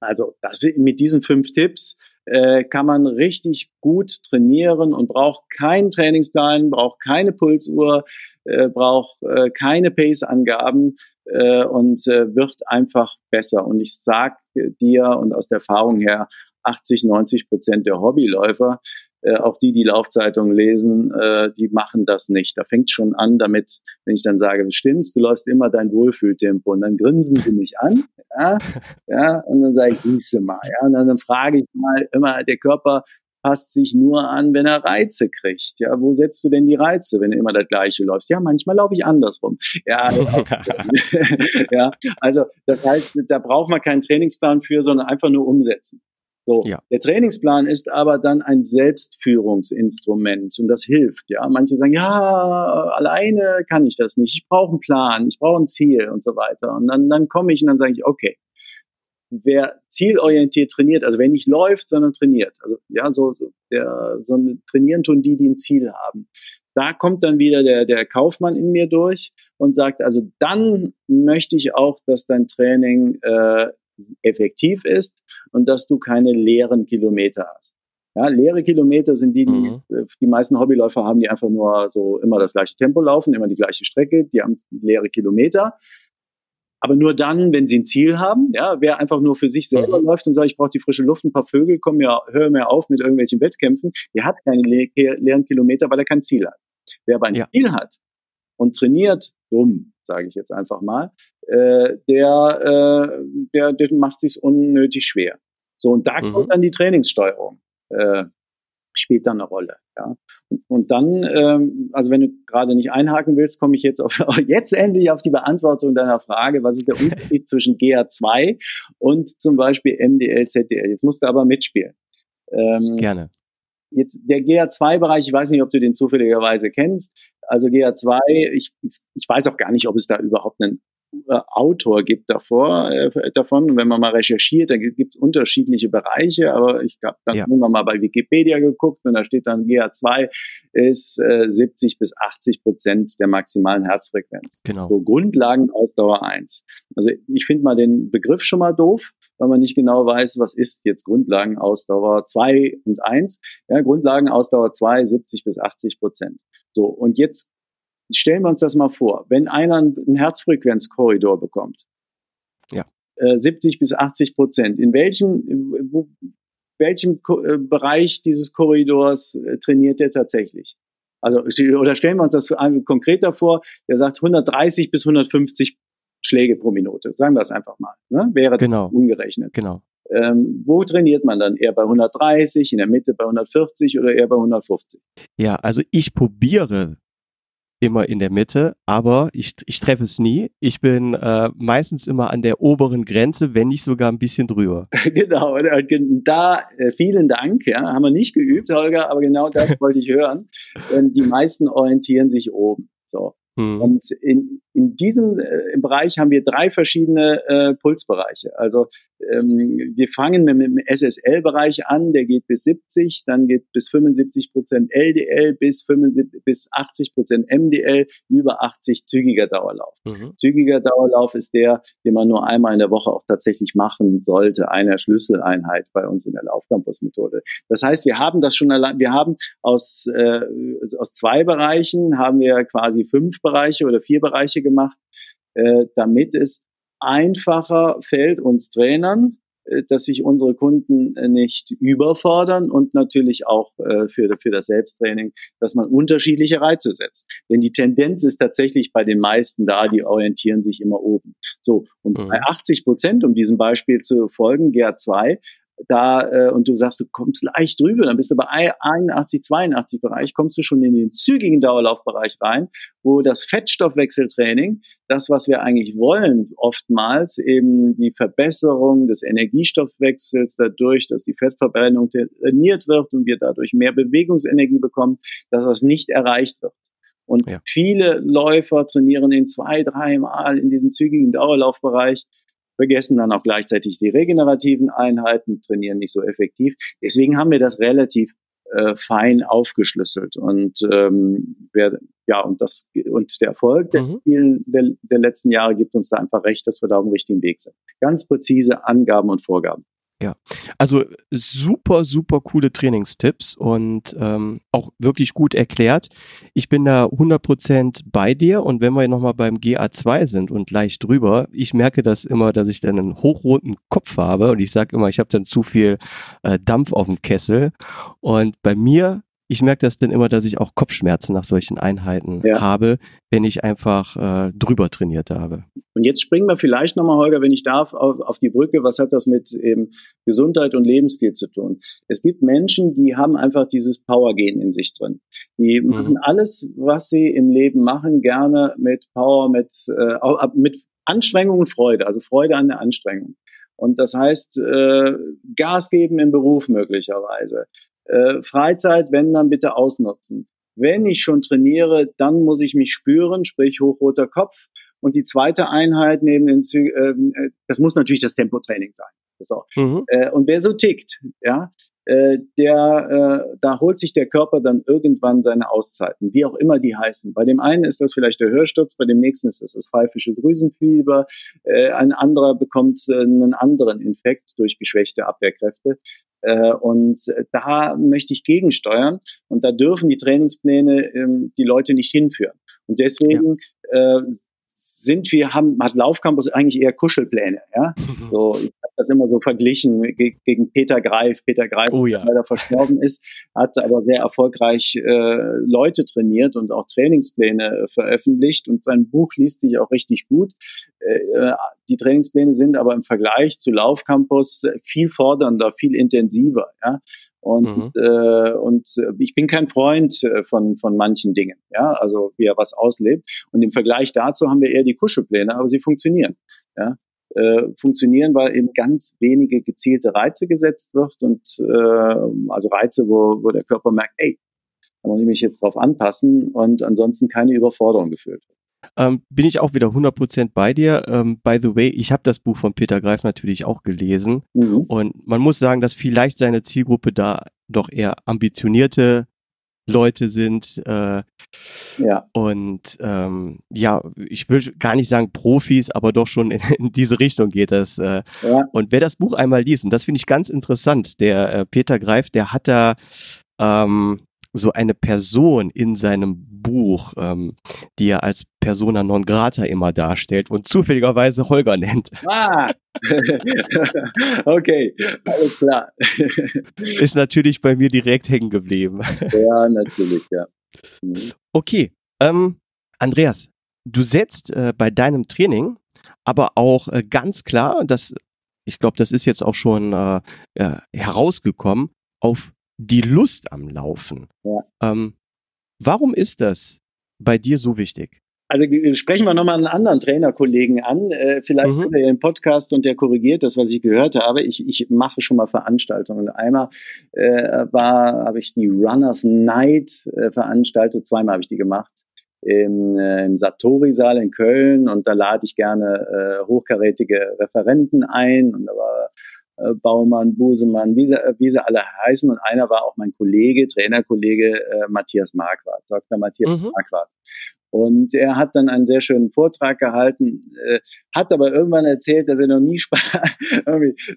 Also das mit diesen fünf Tipps äh, kann man richtig gut trainieren und braucht keinen Trainingsplan, braucht keine Pulsuhr, äh, braucht äh, keine Pace-Angaben äh, und äh, wird einfach besser. Und ich sag dir und aus der Erfahrung her, 80, 90 Prozent der Hobbyläufer äh, auch die, die Laufzeitung lesen, äh, die machen das nicht. Da fängt schon an damit, wenn ich dann sage, stimmt's, du läufst immer dein Wohlfühltempo und dann grinsen sie mich an, ja, ja, und dann sage ich, hieße mal, ja, und dann, dann frage ich mal immer, der Körper passt sich nur an, wenn er Reize kriegt. Ja, wo setzt du denn die Reize, wenn du immer das Gleiche läufst? Ja, manchmal laufe ich andersrum. Ja, ja, also das heißt, da braucht man keinen Trainingsplan für, sondern einfach nur umsetzen. So, ja. der Trainingsplan ist aber dann ein Selbstführungsinstrument und das hilft. Ja, manche sagen, ja, alleine kann ich das nicht. Ich brauche einen Plan, ich brauche ein Ziel und so weiter. Und dann, dann komme ich und dann sage ich, okay, wer zielorientiert trainiert, also wer nicht läuft, sondern trainiert, also ja, so, so, der, so trainieren tun die, die ein Ziel haben. Da kommt dann wieder der, der Kaufmann in mir durch und sagt, also dann möchte ich auch, dass dein Training äh, effektiv ist und dass du keine leeren Kilometer hast. Ja, leere Kilometer sind die, die mhm. Äh, die meisten Hobbyläufer haben, die einfach nur so immer das gleiche Tempo laufen, immer die gleiche Strecke, die haben leere Kilometer. Aber nur dann, wenn sie ein Ziel haben, ja, wer einfach nur für sich selber mhm. läuft und sagt, ich brauche die frische Luft, ein paar Vögel, komm mir, hör mir auf mit irgendwelchen Wettkämpfen, der hat keine le leeren Kilometer, weil er kein Ziel hat. Wer aber ein ja. Ziel hat und trainiert, dumm, sage ich jetzt einfach mal, äh, der, äh, der, der macht sich unnötig schwer. So, und da mhm. kommt dann die Trainingssteuerung, äh, spielt dann eine Rolle. Ja. Und, und dann, ähm, also wenn du gerade nicht einhaken willst, komme ich jetzt auf, jetzt endlich auf die Beantwortung deiner Frage, was ist der Unterschied zwischen GA2 und zum Beispiel MDL, ZDL. Jetzt musst du aber mitspielen. Ähm, Gerne. Jetzt der GA2-Bereich, ich weiß nicht, ob du den zufälligerweise kennst. Also GA2, ich, ich weiß auch gar nicht, ob es da überhaupt einen äh, Autor gibt davor, äh, davon. wenn man mal recherchiert, dann gibt es unterschiedliche Bereiche, aber ich habe dann ja. irgendwann mal bei Wikipedia geguckt und da steht dann GA2 ist äh, 70 bis 80 Prozent der maximalen Herzfrequenz. Genau. So Grundlagenausdauer 1. Also ich finde mal den Begriff schon mal doof. Weil man nicht genau weiß, was ist jetzt Grundlagenausdauer 2 und 1. Ja, Grundlagenausdauer 2, 70 bis 80 Prozent. So, und jetzt stellen wir uns das mal vor, wenn einer einen Herzfrequenzkorridor bekommt, ja. äh, 70 bis 80 Prozent, in welchem, wo, welchem äh, Bereich dieses Korridors äh, trainiert der tatsächlich? Also, oder stellen wir uns das für einen konkreter vor, der sagt 130 bis 150 Schläge pro Minute. Sagen wir es einfach mal. Ne? Wäre genau. umgerechnet. Genau. Ähm, wo trainiert man dann? Eher bei 130, in der Mitte bei 140 oder eher bei 150? Ja, also ich probiere immer in der Mitte, aber ich, ich treffe es nie. Ich bin äh, meistens immer an der oberen Grenze, wenn nicht sogar ein bisschen drüber. genau, da äh, vielen Dank, ja, haben wir nicht geübt, Holger, aber genau das wollte ich hören. Ähm, die meisten orientieren sich oben. So. Mhm. Und in, in diesem äh, Bereich haben wir drei verschiedene äh, Pulsbereiche. Also ähm, wir fangen mit, mit dem SSL-Bereich an, der geht bis 70, dann geht bis 75 Prozent LDL, bis, 75, bis 80 Prozent MDL, über 80 zügiger Dauerlauf. Mhm. Zügiger Dauerlauf ist der, den man nur einmal in der Woche auch tatsächlich machen sollte, eine Schlüsseleinheit bei uns in der Laufcampus-Methode. Das heißt, wir haben das schon allein, wir haben aus, äh, aus zwei Bereichen haben wir quasi fünf Bereiche oder vier Bereiche gemacht, äh, damit es einfacher fällt uns Trainern, äh, dass sich unsere Kunden äh, nicht überfordern und natürlich auch äh, für, für das Selbsttraining, dass man unterschiedliche Reize setzt. Denn die Tendenz ist tatsächlich bei den meisten da, die orientieren sich immer oben. So, und mhm. bei 80 Prozent, um diesem Beispiel zu folgen, GR2, da äh, und du sagst, du kommst leicht drüber, dann bist du bei 81, 82 Bereich, kommst du schon in den zügigen Dauerlaufbereich rein, wo das Fettstoffwechseltraining, das, was wir eigentlich wollen, oftmals eben die Verbesserung des Energiestoffwechsels dadurch, dass die Fettverbrennung trainiert wird und wir dadurch mehr Bewegungsenergie bekommen, dass das nicht erreicht wird. Und ja. viele Läufer trainieren in zwei, dreimal in diesem zügigen Dauerlaufbereich vergessen dann auch gleichzeitig die regenerativen Einheiten, trainieren nicht so effektiv. Deswegen haben wir das relativ äh, fein aufgeschlüsselt und ähm, wer, ja und das und der Erfolg der, mhm. der, der letzten Jahre gibt uns da einfach recht, dass wir da auf dem richtigen Weg sind. Ganz präzise Angaben und Vorgaben. Ja, also super, super coole Trainingstipps und ähm, auch wirklich gut erklärt. Ich bin da 100% bei dir und wenn wir nochmal beim GA2 sind und leicht drüber, ich merke das immer, dass ich dann einen hochroten Kopf habe und ich sage immer, ich habe dann zu viel äh, Dampf auf dem Kessel und bei mir ich merke das dann immer, dass ich auch Kopfschmerzen nach solchen Einheiten ja. habe, wenn ich einfach äh, drüber trainiert habe. Und jetzt springen wir vielleicht nochmal, Holger, wenn ich darf, auf, auf die Brücke. Was hat das mit eben Gesundheit und Lebensstil zu tun? Es gibt Menschen, die haben einfach dieses Power-Gen in sich drin. Die mhm. machen alles, was sie im Leben machen, gerne mit Power, mit, äh, mit Anstrengung und Freude, also Freude an der Anstrengung. Und das heißt, äh, Gas geben im Beruf möglicherweise, äh, Freizeit, wenn dann bitte ausnutzen. Wenn ich schon trainiere, dann muss ich mich spüren, sprich hochroter Kopf. Und die zweite Einheit neben den Zügen, äh, das muss natürlich das Tempotraining sein. So. Mhm. Äh, und wer so tickt, ja, äh, der, äh, da holt sich der Körper dann irgendwann seine Auszeiten, wie auch immer die heißen. Bei dem einen ist das vielleicht der Hörsturz, bei dem nächsten ist das das pfeifische Drüsenfieber, äh, ein anderer bekommt äh, einen anderen Infekt durch geschwächte Abwehrkräfte. Äh, und da möchte ich gegensteuern und da dürfen die Trainingspläne ähm, die Leute nicht hinführen. Und deswegen ja. Sind wir, haben, hat Laufcampus eigentlich eher Kuschelpläne, ja. Mhm. So, ich habe das immer so verglichen gegen Peter Greif. Peter Greif, oh, ja. der leider verstorben ist, hat aber sehr erfolgreich äh, Leute trainiert und auch Trainingspläne äh, veröffentlicht und sein Buch liest sich auch richtig gut. Äh, äh, die Trainingspläne sind aber im Vergleich zu Laufcampus viel fordernder, viel intensiver, ja. Und, mhm. äh, und ich bin kein Freund äh, von, von manchen Dingen, ja, also wie er was auslebt. Und im Vergleich dazu haben wir eher die Kuschelpläne, aber sie funktionieren. Ja. Äh, funktionieren, weil eben ganz wenige gezielte Reize gesetzt wird und äh, also Reize, wo, wo der Körper merkt, ey, da muss ich mich jetzt drauf anpassen und ansonsten keine Überforderung gefühlt wird. Ähm, bin ich auch wieder 100% bei dir. Ähm, by the way, ich habe das Buch von Peter Greif natürlich auch gelesen. Mhm. Und man muss sagen, dass vielleicht seine Zielgruppe da doch eher ambitionierte Leute sind. Äh, ja. Und ähm, ja, ich will gar nicht sagen Profis, aber doch schon in, in diese Richtung geht das. Äh. Ja. Und wer das Buch einmal liest, und das finde ich ganz interessant, der äh, Peter Greif, der hat da ähm, so eine Person in seinem Buch, ähm, die er als Persona non grata immer darstellt und zufälligerweise Holger nennt. Ah, okay, alles klar. Ist natürlich bei mir direkt hängen geblieben. Ja, natürlich, ja. Mhm. Okay, ähm, Andreas, du setzt äh, bei deinem Training aber auch äh, ganz klar, dass ich glaube, das ist jetzt auch schon äh, herausgekommen, auf die Lust am Laufen. Ja. Ähm, warum ist das bei dir so wichtig? Also sprechen wir nochmal einen anderen Trainerkollegen an. Äh, vielleicht mhm. er im Podcast und der korrigiert das, was ich gehört habe. Ich, ich mache schon mal Veranstaltungen. Einmal äh, war, habe ich die Runners Night äh, veranstaltet. Zweimal habe ich die gemacht im, äh, im Satori-Saal in Köln und da lade ich gerne äh, hochkarätige Referenten ein und da war äh, Baumann, Busemann, wie sie, wie sie alle heißen. Und einer war auch mein Kollege, Trainerkollege äh, Matthias Marquardt, Dr. Matthias mhm. Marquardt. Und er hat dann einen sehr schönen Vortrag gehalten, äh, hat aber irgendwann erzählt, dass er noch nie Spaß,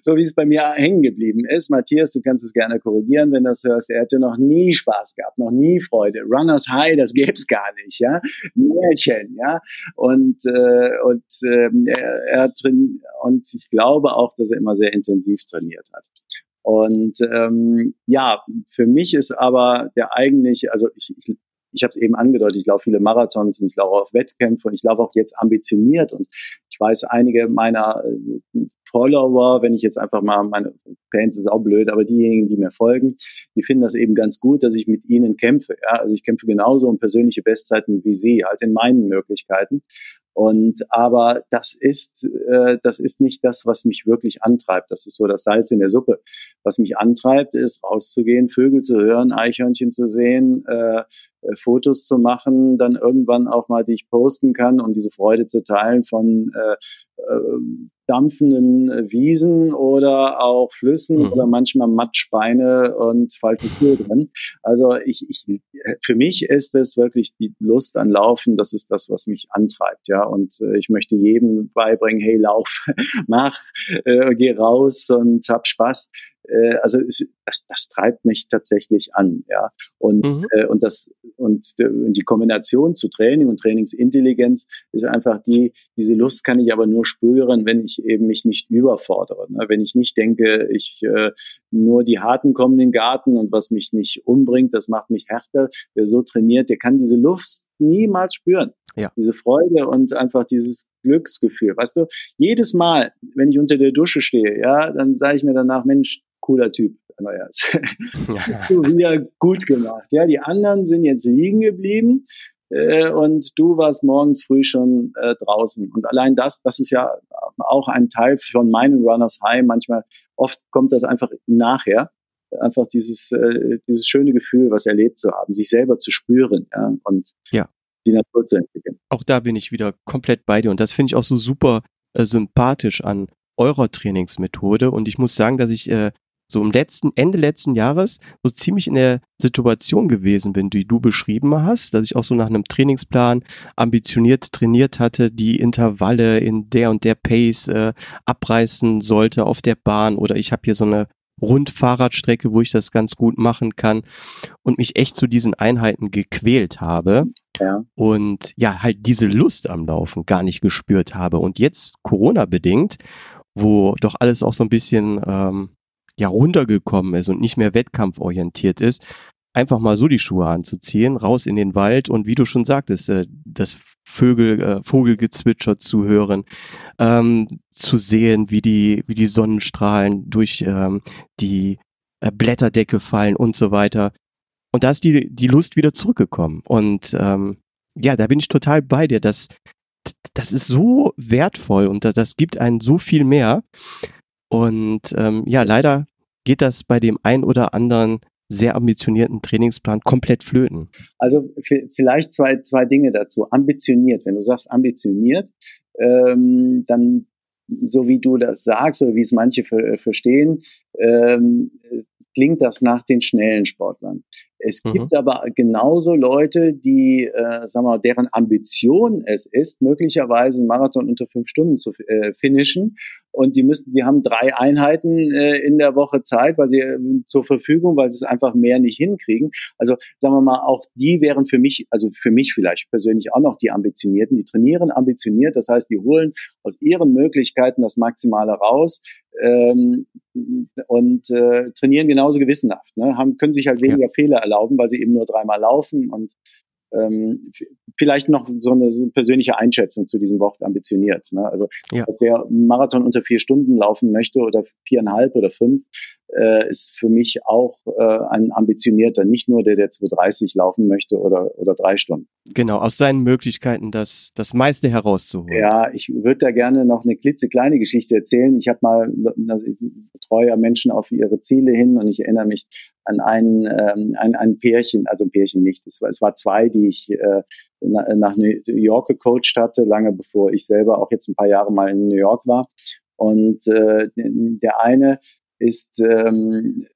so wie es bei mir hängen geblieben ist. Matthias, du kannst es gerne korrigieren, wenn du das hörst. Er hatte noch nie Spaß gehabt, noch nie Freude. Runners High, das gäb's gar nicht, ja. Märchen, ja. Und, äh, und äh, er, er trainiert, und ich glaube auch, dass er immer sehr intensiv trainiert hat. Und ähm, ja, für mich ist aber der eigentliche, also ich, ich ich habe es eben angedeutet, ich laufe viele Marathons und ich laufe auch Wettkämpfe und ich laufe auch jetzt ambitioniert. Und ich weiß, einige meiner äh, Follower, wenn ich jetzt einfach mal meine Fans ist auch blöd, aber diejenigen, die mir folgen, die finden das eben ganz gut, dass ich mit ihnen kämpfe. Ja? Also ich kämpfe genauso um persönliche Bestzeiten wie sie, halt in meinen Möglichkeiten. Und aber das ist, äh, das ist nicht das, was mich wirklich antreibt. Das ist so das Salz in der Suppe. Was mich antreibt, ist rauszugehen, Vögel zu hören, Eichhörnchen zu sehen, äh, Fotos zu machen, dann irgendwann auch mal, die ich posten kann, um diese Freude zu teilen von äh, äh, dampfenden Wiesen oder auch Flüssen mhm. oder manchmal Matschbeine und falsche Tür drin. Also ich, ich, für mich ist es wirklich die Lust an Laufen, das ist das, was mich antreibt, ja. Und äh, ich möchte jedem beibringen, hey, lauf, mach, äh, geh raus und hab Spaß äh, also es, das, das treibt mich tatsächlich an, ja. Und mhm. äh, und das und die Kombination zu Training und Trainingsintelligenz ist einfach die diese Lust kann ich aber nur spüren, wenn ich eben mich nicht überfordere, ne? wenn ich nicht denke, ich äh, nur die Harten kommen in den Garten und was mich nicht umbringt, das macht mich härter. Wer so trainiert, der kann diese Luft niemals spüren. Ja. Diese Freude und einfach dieses Glücksgefühl. Weißt du, jedes Mal, wenn ich unter der Dusche stehe, ja, dann sage ich mir danach, Mensch, cooler Typ, Andreas. Ja. du wieder gut gemacht. Ja, die anderen sind jetzt liegen geblieben äh, und du warst morgens früh schon äh, draußen. Und allein das, das ist ja auch ein Teil von meinem Runners High. Manchmal, oft kommt das einfach nachher. Einfach dieses, äh, dieses schöne Gefühl, was erlebt zu haben, sich selber zu spüren ja, und ja. die Natur zu entwickeln. Auch da bin ich wieder komplett bei dir und das finde ich auch so super äh, sympathisch an eurer Trainingsmethode. Und ich muss sagen, dass ich äh, so im letzten, Ende letzten Jahres so ziemlich in der Situation gewesen bin, die du beschrieben hast, dass ich auch so nach einem Trainingsplan ambitioniert trainiert hatte, die Intervalle in der und der Pace äh, abreißen sollte auf der Bahn oder ich habe hier so eine Rundfahrradstrecke, wo ich das ganz gut machen kann und mich echt zu diesen Einheiten gequält habe ja. und ja, halt diese Lust am Laufen gar nicht gespürt habe und jetzt Corona bedingt, wo doch alles auch so ein bisschen ähm, ja runtergekommen ist und nicht mehr wettkampforientiert ist, einfach mal so die Schuhe anzuziehen, raus in den Wald und wie du schon sagtest, äh, das Vögel, äh, Vogelgezwitscher zu hören, ähm, zu sehen, wie die, wie die Sonnenstrahlen durch ähm, die äh, Blätterdecke fallen und so weiter. Und da ist die, die Lust wieder zurückgekommen. Und ähm, ja, da bin ich total bei dir. Das, das ist so wertvoll und das, das gibt einen so viel mehr. Und ähm, ja, leider geht das bei dem ein oder anderen sehr ambitionierten Trainingsplan komplett flöten. Also vielleicht zwei, zwei Dinge dazu. Ambitioniert, wenn du sagst ambitioniert, ähm, dann so wie du das sagst oder wie es manche ver verstehen, ähm, klingt das nach den schnellen Sportlern. Es mhm. gibt aber genauso Leute, die, äh, sagen wir mal, deren Ambition es ist, möglicherweise einen Marathon unter fünf Stunden zu äh, finishen. Und die müssen, die haben drei Einheiten äh, in der Woche Zeit, weil sie äh, zur Verfügung, weil sie es einfach mehr nicht hinkriegen. Also sagen wir mal, auch die wären für mich, also für mich vielleicht persönlich auch noch die Ambitionierten. Die trainieren ambitioniert, das heißt, die holen aus ihren Möglichkeiten das Maximale raus ähm, und äh, trainieren genauso gewissenhaft. Ne? Haben, können sich halt weniger ja. Fehler erlauben, weil sie eben nur dreimal laufen und ähm, vielleicht noch so eine, so eine persönliche Einschätzung zu diesem Wort ambitioniert. Ne? Also, ja. dass der Marathon unter vier Stunden laufen möchte oder viereinhalb oder fünf, äh, ist für mich auch äh, ein ambitionierter, nicht nur der, der 230 laufen möchte oder, oder drei Stunden. Genau, aus seinen Möglichkeiten das, das meiste herauszuholen. Ja, ich würde da gerne noch eine klitzekleine Geschichte erzählen. Ich habe mal, ich betreue ja Menschen auf ihre Ziele hin und ich erinnere mich an einen, ähm, ein, ein Pärchen, also ein Pärchen nicht, es war, es war zwei, die ich äh, nach New York gecoacht hatte, lange bevor ich selber auch jetzt ein paar Jahre mal in New York war. Und äh, der eine ist, ähm,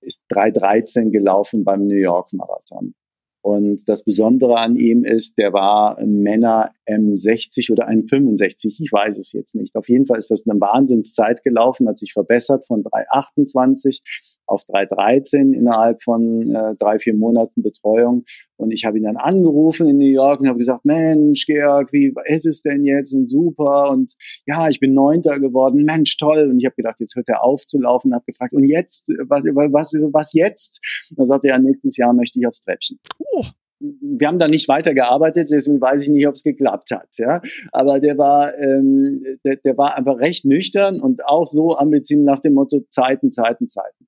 ist 3.13 gelaufen beim New York Marathon. Und das Besondere an ihm ist, der war Männer M60 oder M65, ich weiß es jetzt nicht. Auf jeden Fall ist das eine Wahnsinnszeit gelaufen, hat sich verbessert von 328 auf 313 innerhalb von äh, drei, vier Monaten Betreuung. Und ich habe ihn dann angerufen in New York und habe gesagt, Mensch, Georg, wie ist es denn jetzt? Und super. Und ja, ich bin Neunter geworden. Mensch, toll. Und ich habe gedacht, jetzt hört er auf zu laufen. Habe gefragt, und jetzt, was, was, was jetzt? Und dann sagte er, nächstes Jahr möchte ich aufs Treppchen. Oh wir haben da nicht weitergearbeitet, deswegen weiß ich nicht, ob es geklappt hat. Ja, aber der war, ähm, der, der war einfach recht nüchtern und auch so ambitioniert nach dem Motto Zeiten, Zeiten, Zeiten.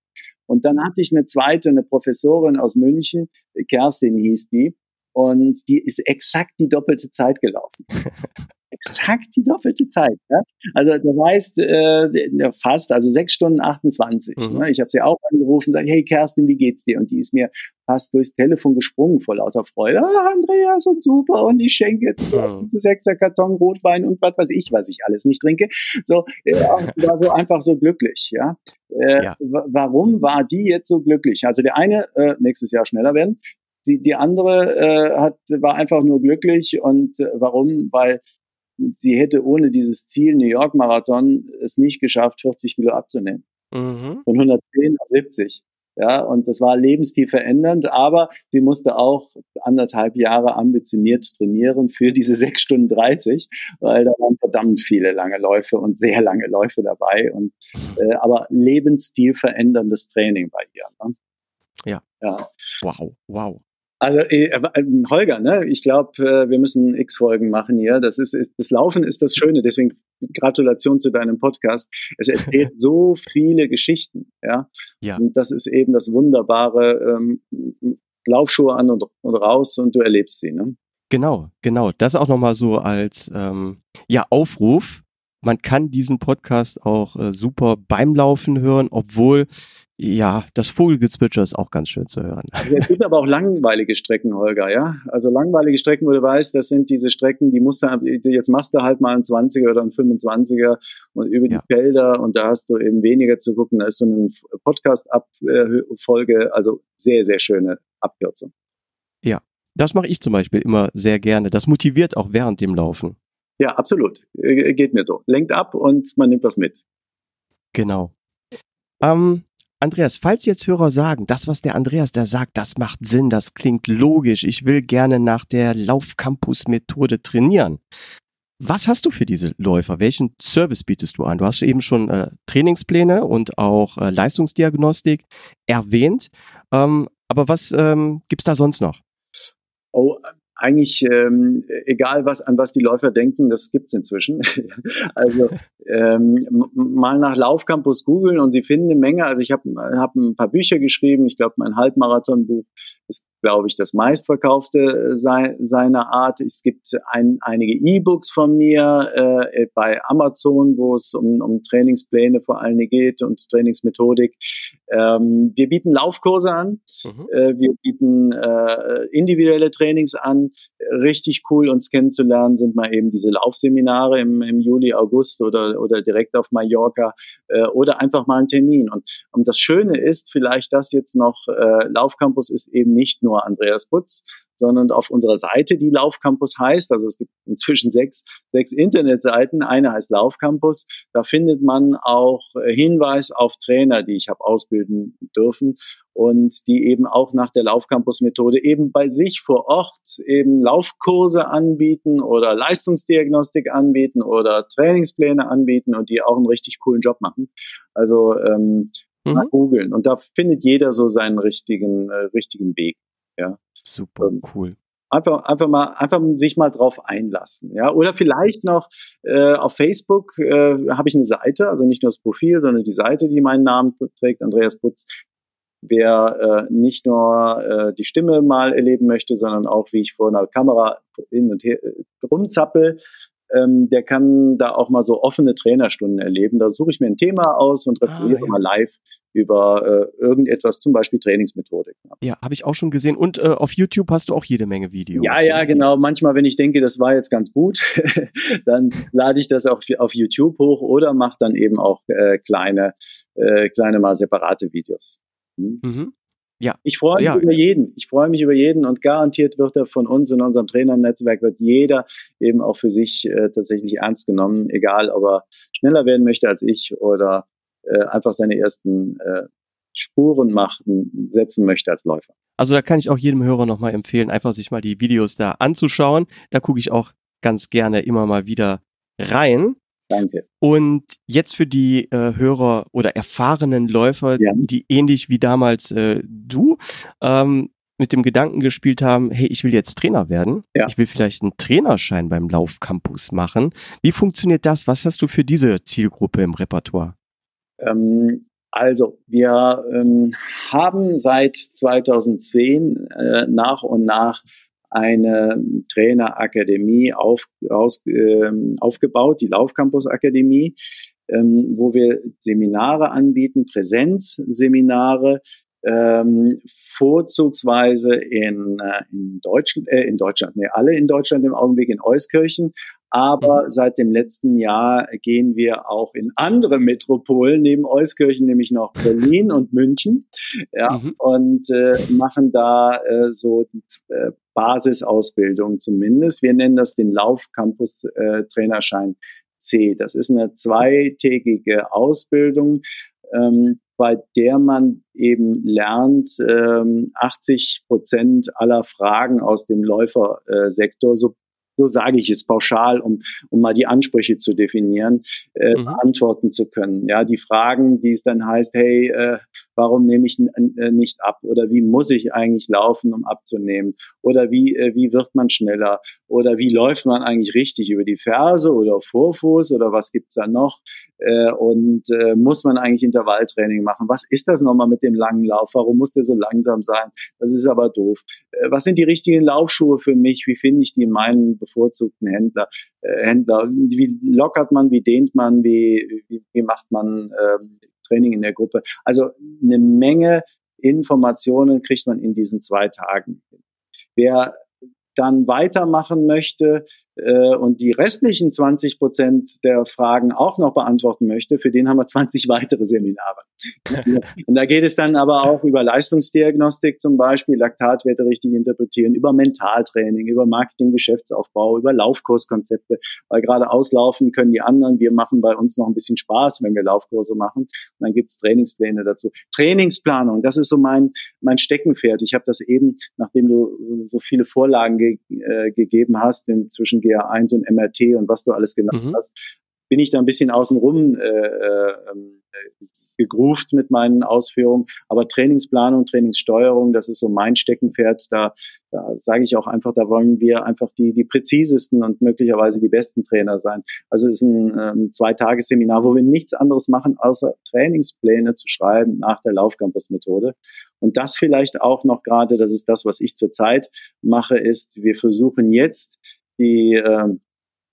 Und dann hatte ich eine zweite, eine Professorin aus München, Kerstin hieß die, und die ist exakt die doppelte Zeit gelaufen. exakt die doppelte Zeit. Ja? Also das heißt äh, fast, also sechs Stunden 28. Mhm. Ne? Ich habe sie auch angerufen und gesagt, hey Kerstin, wie geht's dir? Und die ist mir fast durchs Telefon gesprungen vor lauter Freude. Ah, Andreas und super und ich schenke mhm. sechser Karton Rotwein und was weiß ich, was ich alles nicht trinke. So, äh, war so einfach so glücklich. Ja? Äh, ja. Warum war die jetzt so glücklich? Also der eine äh, nächstes Jahr schneller werden, die, die andere äh, hat, war einfach nur glücklich. Und äh, warum? Weil sie hätte ohne dieses Ziel New York Marathon es nicht geschafft, 40 Kilo abzunehmen. Mhm. Von 110 auf 70. Ja, und das war lebenstief verändernd, aber sie musste auch anderthalb Jahre ambitioniert trainieren für diese 6 Stunden 30, weil da waren verdammt viele lange Läufe und sehr lange Läufe dabei und, äh, aber Lebensstil veränderndes Training bei ihr. Ne? Ja. ja. Wow, wow. Also äh, äh, Holger, ne? ich glaube, äh, wir müssen X-Folgen machen hier. Das ist, ist das Laufen ist das Schöne. Deswegen Gratulation zu deinem Podcast. Es erzählt so viele Geschichten, ja. ja. Und das ist eben das Wunderbare. Ähm, Laufschuhe an und, und raus und du erlebst sie. Ne? Genau, genau. Das auch nochmal so als ähm, ja Aufruf. Man kann diesen Podcast auch äh, super beim Laufen hören, obwohl ja, das Vogelgezwitscher ist auch ganz schön zu hören. Also es gibt aber auch langweilige Strecken, Holger, ja. Also langweilige Strecken, wo du weißt, das sind diese Strecken, die musst du, jetzt machst du halt mal einen 20er oder einen 25er und über die ja. Felder und da hast du eben weniger zu gucken. Da ist so eine Podcast-Abfolge, also sehr, sehr schöne Abkürzung. Ja, das mache ich zum Beispiel immer sehr gerne. Das motiviert auch während dem Laufen. Ja, absolut. Äh, geht mir so. Lenkt ab und man nimmt was mit. Genau. Ähm, Andreas, falls jetzt Hörer sagen, das, was der Andreas da sagt, das macht Sinn, das klingt logisch, ich will gerne nach der Laufcampus-Methode trainieren. Was hast du für diese Läufer? Welchen Service bietest du an? Du hast eben schon äh, Trainingspläne und auch äh, Leistungsdiagnostik erwähnt. Ähm, aber was ähm, gibt's da sonst noch? Oh, eigentlich ähm, egal was an was die Läufer denken, das gibt's inzwischen. also ähm, mal nach Laufcampus googeln und sie finden eine Menge. Also ich habe hab ein paar Bücher geschrieben. Ich glaube, mein Halbmarathonbuch ist glaube ich, das meistverkaufte äh, sei, seiner Art. Es gibt ein, einige E-Books von mir äh, bei Amazon, wo es um, um Trainingspläne vor allen Dingen geht und Trainingsmethodik. Ähm, wir bieten Laufkurse an, mhm. äh, wir bieten äh, individuelle Trainings an. Richtig cool, uns kennenzulernen, sind mal eben diese Laufseminare im, im Juli, August oder, oder direkt auf Mallorca äh, oder einfach mal einen Termin. Und, und das Schöne ist vielleicht das jetzt noch, äh, Laufcampus ist eben nicht nur Andreas Putz, sondern auf unserer Seite, die Laufcampus heißt, also es gibt inzwischen sechs, sechs Internetseiten, eine heißt Laufcampus, da findet man auch äh, Hinweis auf Trainer, die ich habe ausbilden dürfen und die eben auch nach der Laufcampus-Methode eben bei sich vor Ort eben Laufkurse anbieten oder Leistungsdiagnostik anbieten oder Trainingspläne anbieten und die auch einen richtig coolen Job machen. Also ähm, mhm. mal googeln und da findet jeder so seinen richtigen äh, richtigen Weg. Ja. Super ähm, cool. Einfach, einfach mal, einfach sich mal drauf einlassen, ja. Oder vielleicht noch äh, auf Facebook äh, habe ich eine Seite, also nicht nur das Profil, sondern die Seite, die meinen Namen trägt, Andreas Putz. Wer äh, nicht nur äh, die Stimme mal erleben möchte, sondern auch, wie ich vor einer Kamera hin und her äh, rumzappel, ähm, der kann da auch mal so offene Trainerstunden erleben. Da suche ich mir ein Thema aus und referiere ah, ja. mal live über äh, irgendetwas, zum Beispiel Trainingsmethodik. Ja, habe ich auch schon gesehen. Und äh, auf YouTube hast du auch jede Menge Videos. Ja, ja, genau. Manchmal, wenn ich denke, das war jetzt ganz gut, dann lade ich das auch auf YouTube hoch oder mache dann eben auch äh, kleine, äh, kleine mal separate Videos. Hm? Mhm. Ja. Ich freue mich ja. über jeden. Ich freue mich über jeden und garantiert wird er von uns in unserem Trainernetzwerk wird jeder eben auch für sich äh, tatsächlich ernst genommen, egal ob er schneller werden möchte als ich oder äh, einfach seine ersten äh, Spuren machen, setzen möchte als Läufer. Also da kann ich auch jedem Hörer nochmal empfehlen, einfach sich mal die Videos da anzuschauen. Da gucke ich auch ganz gerne immer mal wieder rein. Danke. Und jetzt für die äh, Hörer oder erfahrenen Läufer, ja. die ähnlich wie damals äh, du ähm, mit dem Gedanken gespielt haben, hey, ich will jetzt Trainer werden. Ja. Ich will vielleicht einen Trainerschein beim Laufcampus machen. Wie funktioniert das? Was hast du für diese Zielgruppe im Repertoire? Ähm, also, wir ähm, haben seit 2010 äh, nach und nach eine Trainerakademie auf, aus, äh, aufgebaut, die Laufcampus Akademie, ähm, wo wir Seminare anbieten, Präsenzseminare, ähm, vorzugsweise in, äh, in Deutschland, äh, in Deutschland, nee, alle in Deutschland im Augenblick in Euskirchen, aber mhm. seit dem letzten Jahr gehen wir auch in andere Metropolen neben Euskirchen, nämlich noch Berlin und München. Ja, mhm. und äh, machen da äh, so die äh, Basisausbildung zumindest. Wir nennen das den Laufcampus äh, Trainerschein C. Das ist eine zweitägige Ausbildung, ähm, bei der man eben lernt, ähm, 80 Prozent aller Fragen aus dem Läufersektor so so sage ich es pauschal, um, um mal die Ansprüche zu definieren, äh, mhm. beantworten zu können. Ja, die Fragen, die es dann heißt, hey, äh, warum nehme ich äh, nicht ab? Oder wie muss ich eigentlich laufen, um abzunehmen? Oder wie, äh, wie wird man schneller? Oder wie läuft man eigentlich richtig über die Ferse oder Vorfuß? Oder was gibt's da noch? Äh, und muss man eigentlich Intervalltraining machen? Was ist das nochmal mit dem langen Lauf? Warum muss der so langsam sein? Das ist aber doof. Was sind die richtigen Laufschuhe für mich? Wie finde ich die in meinen bevorzugten Händler? Händler? Wie lockert man? Wie dehnt man? Wie, wie, wie macht man ähm, Training in der Gruppe? Also eine Menge Informationen kriegt man in diesen zwei Tagen. Wer dann weitermachen möchte, äh, und die restlichen 20 Prozent der Fragen auch noch beantworten möchte, für den haben wir 20 weitere Seminare. und da geht es dann aber auch über Leistungsdiagnostik zum Beispiel, Laktatwerte richtig interpretieren, über Mentaltraining, über Marketing, Geschäftsaufbau, über Laufkurskonzepte, weil gerade auslaufen können die anderen. Wir machen bei uns noch ein bisschen Spaß, wenn wir Laufkurse machen. Und dann gibt's Trainingspläne dazu. Trainingsplanung, das ist so mein, mein Steckenpferd. Ich habe das eben, nachdem du so viele Vorlagen ge äh, gegeben hast, zwischen GA1 und MRT und was du alles genannt mhm. hast, bin ich da ein bisschen außenrum äh, äh, gegruft mit meinen Ausführungen. Aber Trainingsplanung, Trainingssteuerung, das ist so mein Steckenpferd. Da, da sage ich auch einfach, da wollen wir einfach die, die präzisesten und möglicherweise die besten Trainer sein. Also es ist ein, ein Zweitagesseminar, wo wir nichts anderes machen, außer Trainingspläne zu schreiben nach der Laufcampus-Methode. Und das vielleicht auch noch gerade, das ist das, was ich zurzeit mache, ist, wir versuchen jetzt die äh,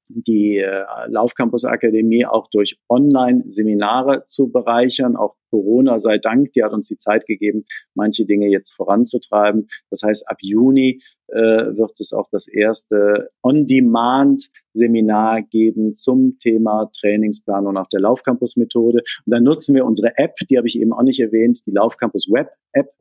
die äh, Laufcampus Akademie auch durch Online-Seminare zu bereichern. Auch Corona sei Dank, die hat uns die Zeit gegeben, manche Dinge jetzt voranzutreiben. Das heißt, ab Juni äh, wird es auch das erste On-Demand-Seminar geben zum Thema Trainingsplanung nach der Laufcampus-Methode. Und dann nutzen wir unsere App, die habe ich eben auch nicht erwähnt, die Laufcampus Web-App,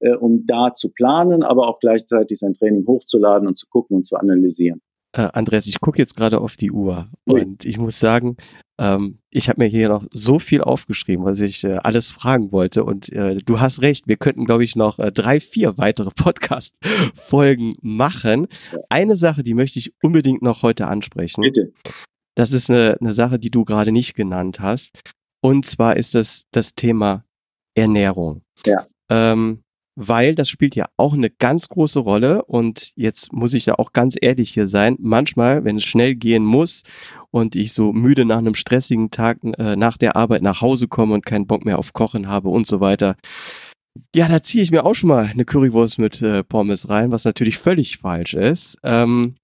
äh, um da zu planen, aber auch gleichzeitig sein Training hochzuladen und zu gucken und zu analysieren. Äh, Andreas, ich gucke jetzt gerade auf die Uhr Ui. und ich muss sagen, ähm, ich habe mir hier noch so viel aufgeschrieben, was ich äh, alles fragen wollte. Und äh, du hast recht, wir könnten, glaube ich, noch äh, drei, vier weitere Podcast-Folgen machen. Eine Sache, die möchte ich unbedingt noch heute ansprechen. Bitte. Das ist eine, eine Sache, die du gerade nicht genannt hast. Und zwar ist das das Thema Ernährung. Ja. Ähm, weil das spielt ja auch eine ganz große Rolle und jetzt muss ich da auch ganz ehrlich hier sein. Manchmal, wenn es schnell gehen muss und ich so müde nach einem stressigen Tag äh, nach der Arbeit nach Hause komme und keinen Bock mehr auf Kochen habe und so weiter, ja, da ziehe ich mir auch schon mal eine Currywurst mit äh, Pommes rein, was natürlich völlig falsch ist. Ähm,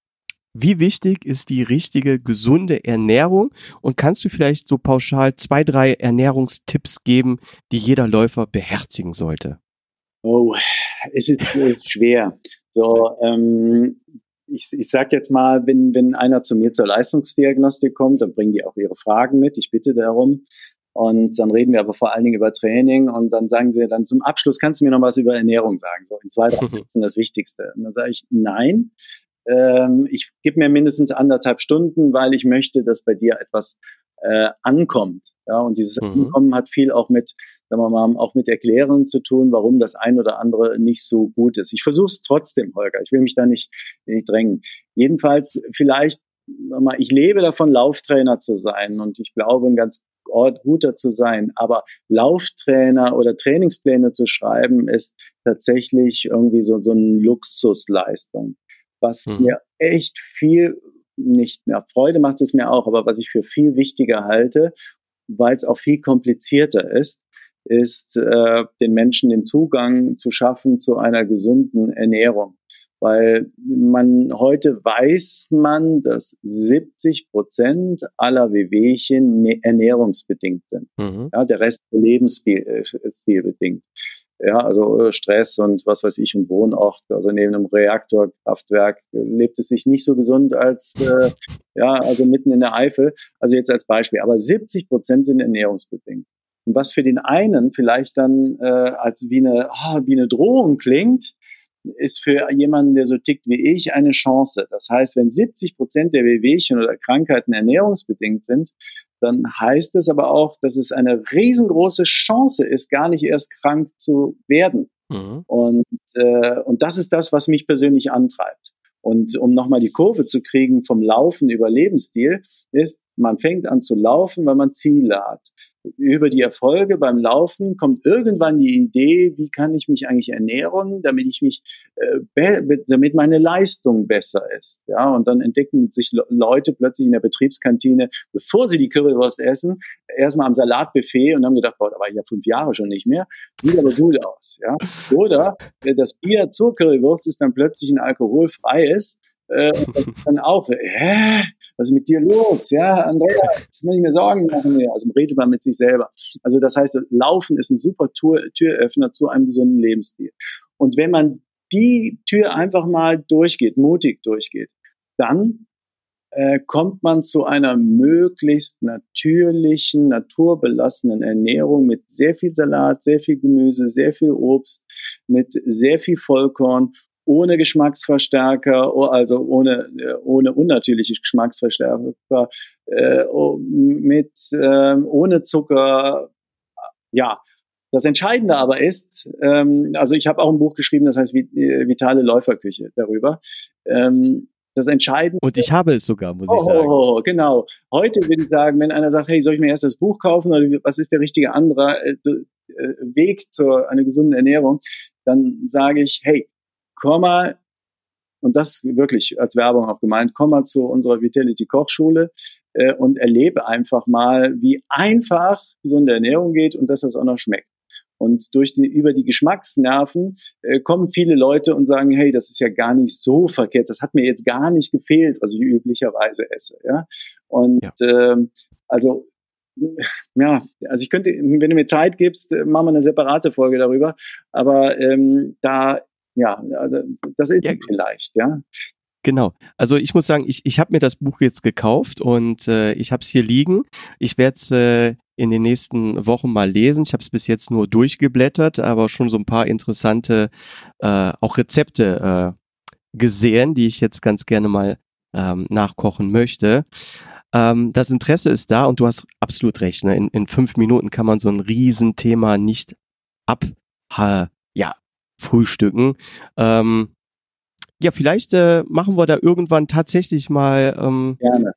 wie wichtig ist die richtige, gesunde Ernährung? Und kannst du vielleicht so pauschal zwei, drei Ernährungstipps geben, die jeder Läufer beherzigen sollte? Oh, es ist äh, schwer. So, ähm, ich, ich sage jetzt mal, wenn, wenn einer zu mir zur Leistungsdiagnostik kommt, dann bringen die auch ihre Fragen mit. Ich bitte darum. Und dann reden wir aber vor allen Dingen über Training und dann sagen sie dann zum Abschluss, kannst du mir noch was über Ernährung sagen? So in zwei, drei Sätzen das Wichtigste. Und dann sage ich, nein, ähm, ich gebe mir mindestens anderthalb Stunden, weil ich möchte, dass bei dir etwas äh, ankommt. Ja, und dieses mhm. Ankommen hat viel auch mit sagen wir mal, auch mit Erklärungen zu tun, warum das ein oder andere nicht so gut ist. Ich versuche es trotzdem, Holger. Ich will mich da nicht, nicht drängen. Jedenfalls vielleicht, mal, ich lebe davon, Lauftrainer zu sein und ich glaube, ein ganz guter zu sein. Aber Lauftrainer oder Trainingspläne zu schreiben, ist tatsächlich irgendwie so, so eine Luxusleistung. Was mhm. mir echt viel nicht mehr Freude macht es mir auch, aber was ich für viel wichtiger halte, weil es auch viel komplizierter ist, ist, äh, den Menschen den Zugang zu schaffen zu einer gesunden Ernährung. Weil man heute weiß man, dass 70 Prozent aller Wehwehchen ne-, ernährungsbedingt sind. Mhm. Ja, der Rest Lebensstilbedingt. Äh, ja, also äh, Stress und was weiß ich und Wohnort. Also neben einem Reaktorkraftwerk lebt es sich nicht so gesund als äh, ja, also mitten in der Eifel. Also jetzt als Beispiel. Aber 70 Prozent sind ernährungsbedingt. Und was für den einen vielleicht dann äh, als wie eine, oh, wie eine Drohung klingt, ist für jemanden, der so tickt wie ich, eine Chance. Das heißt, wenn 70 Prozent der Wehwehchen oder Krankheiten ernährungsbedingt sind, dann heißt es aber auch, dass es eine riesengroße Chance ist, gar nicht erst krank zu werden. Mhm. Und, äh, und das ist das, was mich persönlich antreibt. Und um nochmal die Kurve zu kriegen vom Laufen über Lebensstil, ist, man fängt an zu laufen, weil man Ziele hat über die Erfolge beim Laufen kommt irgendwann die Idee, wie kann ich mich eigentlich ernähren, damit ich mich, äh, damit meine Leistung besser ist. Ja, und dann entdecken sich Leute plötzlich in der Betriebskantine, bevor sie die Currywurst essen, erstmal am Salatbuffet und haben gedacht, boah, da war ich ja fünf Jahre schon nicht mehr. Sieht aber gut aus. Ja, oder äh, das Bier zur Currywurst ist dann plötzlich ein alkoholfreies äh, dann auch, hä, was ist mit dir los? Ja, Andrea, das muss ich mir Sorgen machen. Also redet man mit sich selber. Also das heißt, Laufen ist ein super Tür, Türöffner zu einem gesunden Lebensstil. Und wenn man die Tür einfach mal durchgeht, mutig durchgeht, dann äh, kommt man zu einer möglichst natürlichen, naturbelassenen Ernährung mit sehr viel Salat, sehr viel Gemüse, sehr viel Obst, mit sehr viel Vollkorn ohne Geschmacksverstärker, also ohne, ohne unnatürliche Geschmacksverstärker, äh, mit, äh, ohne Zucker. Ja, das Entscheidende aber ist, ähm, also ich habe auch ein Buch geschrieben, das heißt Vitale Läuferküche darüber. Ähm, Das Entscheidende. Und ich habe es sogar, muss oh, ich sagen. Oh, genau. Heute würde ich sagen, wenn einer sagt, hey, soll ich mir erst das Buch kaufen oder was ist der richtige andere äh, äh, Weg zu einer gesunden Ernährung, dann sage ich, hey, komm mal, und das wirklich als Werbung auch gemeint, komm mal zu unserer Vitality Kochschule äh, und erlebe einfach mal, wie einfach gesunde Ernährung geht und dass das auch noch schmeckt. Und durch die, über die Geschmacksnerven äh, kommen viele Leute und sagen, hey, das ist ja gar nicht so verkehrt, das hat mir jetzt gar nicht gefehlt, was ich üblicherweise esse. Ja? Und ja. Ähm, also ja, also ich könnte, wenn du mir Zeit gibst, äh, machen wir eine separate Folge darüber. Aber ähm, da, ja, also das ist ja. vielleicht, ja. Genau. Also ich muss sagen, ich, ich habe mir das Buch jetzt gekauft und äh, ich habe es hier liegen. Ich werde es äh, in den nächsten Wochen mal lesen. Ich habe es bis jetzt nur durchgeblättert, aber schon so ein paar interessante äh, auch Rezepte äh, gesehen, die ich jetzt ganz gerne mal ähm, nachkochen möchte. Ähm, das Interesse ist da und du hast absolut recht. Ne? In, in fünf Minuten kann man so ein Riesenthema nicht ab, frühstücken. Ähm, ja, vielleicht äh, machen wir da irgendwann tatsächlich mal ähm, Gerne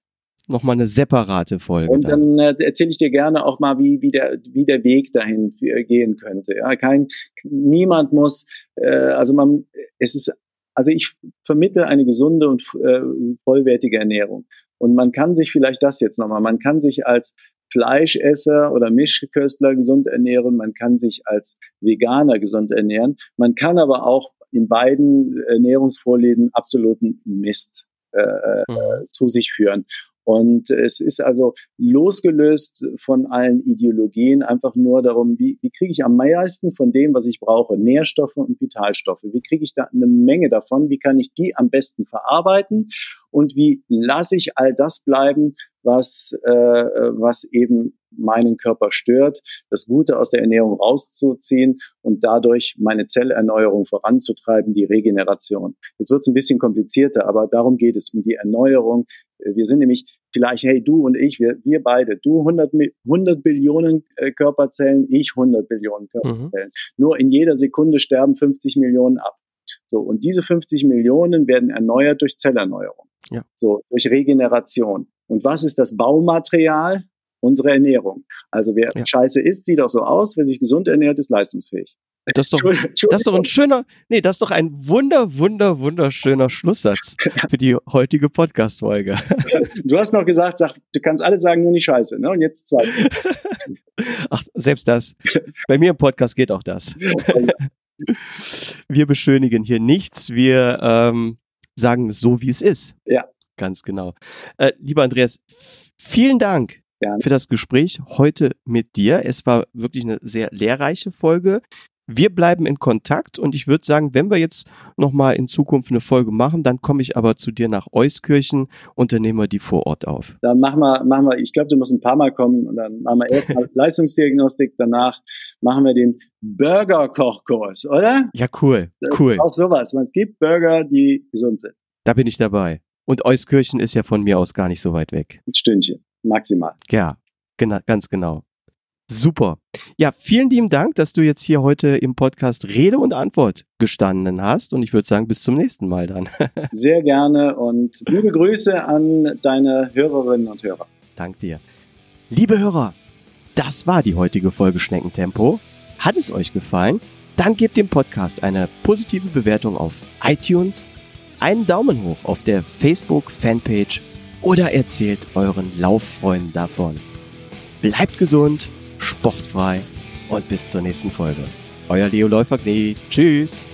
nochmal eine separate Folge. Und dann, äh, erzähle ich dir gerne auch mal, wie, wie, der, wie der Weg dahin gehen könnte. Ja, kein, niemand muss, äh, also man, es ist, also ich vermittle eine gesunde und äh, vollwertige Ernährung. Und man kann sich vielleicht das jetzt nochmal, man kann sich als Fleischesser oder Mischköstler gesund ernähren, man kann sich als Veganer gesund ernähren, man kann aber auch in beiden Ernährungsvorlieben absoluten Mist äh mhm. zu sich führen. Und es ist also losgelöst von allen Ideologien einfach nur darum, wie, wie kriege ich am meisten von dem, was ich brauche, Nährstoffe und Vitalstoffe. Wie kriege ich da eine Menge davon? Wie kann ich die am besten verarbeiten? Und wie lasse ich all das bleiben, was, äh, was eben meinen Körper stört, das Gute aus der Ernährung rauszuziehen und dadurch meine Zellerneuerung voranzutreiben, die Regeneration. Jetzt wird es ein bisschen komplizierter, aber darum geht es, um die Erneuerung. Wir sind nämlich vielleicht, hey, du und ich, wir, wir beide, du 100, 100 Billionen äh, Körperzellen, ich 100 Billionen Körperzellen. Mhm. Nur in jeder Sekunde sterben 50 Millionen ab. So, und diese 50 Millionen werden erneuert durch Zellerneuerung. Ja. So, durch Regeneration. Und was ist das Baumaterial? Unsere Ernährung. Also wer ja. Scheiße isst, sieht auch so aus. Wer sich gesund ernährt, ist leistungsfähig. Das ist, doch, das ist doch ein schöner, nee, das ist doch ein wunder, wunder, wunderschöner Schlusssatz für die heutige Podcast-Folge. Du hast noch gesagt, sag, du kannst alles sagen, nur nicht Scheiße, ne? Und jetzt zwei. Ach, selbst das. Bei mir im Podcast geht auch das. Wir beschönigen hier nichts. Wir ähm, sagen es so, wie es ist. Ja. Ganz genau. Äh, lieber Andreas, vielen Dank Gerne. für das Gespräch heute mit dir. Es war wirklich eine sehr lehrreiche Folge. Wir bleiben in Kontakt und ich würde sagen, wenn wir jetzt nochmal in Zukunft eine Folge machen, dann komme ich aber zu dir nach Euskirchen und dann nehmen wir die vor Ort auf. Dann machen wir, machen wir, ich glaube, du musst ein paar Mal kommen und dann machen wir erst mal Leistungsdiagnostik, danach machen wir den Burger-Kochkurs, oder? Ja, cool, cool. Auch sowas. Es gibt Burger, die gesund sind. Da bin ich dabei. Und Euskirchen ist ja von mir aus gar nicht so weit weg. Ein Stündchen, maximal. Ja, genau, ganz genau. Super. Ja, vielen lieben Dank, dass du jetzt hier heute im Podcast Rede und Antwort gestanden hast. Und ich würde sagen, bis zum nächsten Mal dann. Sehr gerne und liebe Grüße an deine Hörerinnen und Hörer. Dank dir. Liebe Hörer, das war die heutige Folge Schneckentempo. Hat es euch gefallen? Dann gebt dem Podcast eine positive Bewertung auf iTunes, einen Daumen hoch auf der Facebook-Fanpage oder erzählt euren Lauffreunden davon. Bleibt gesund sportfrei und bis zur nächsten Folge. Euer Leo Läufer Tschüss.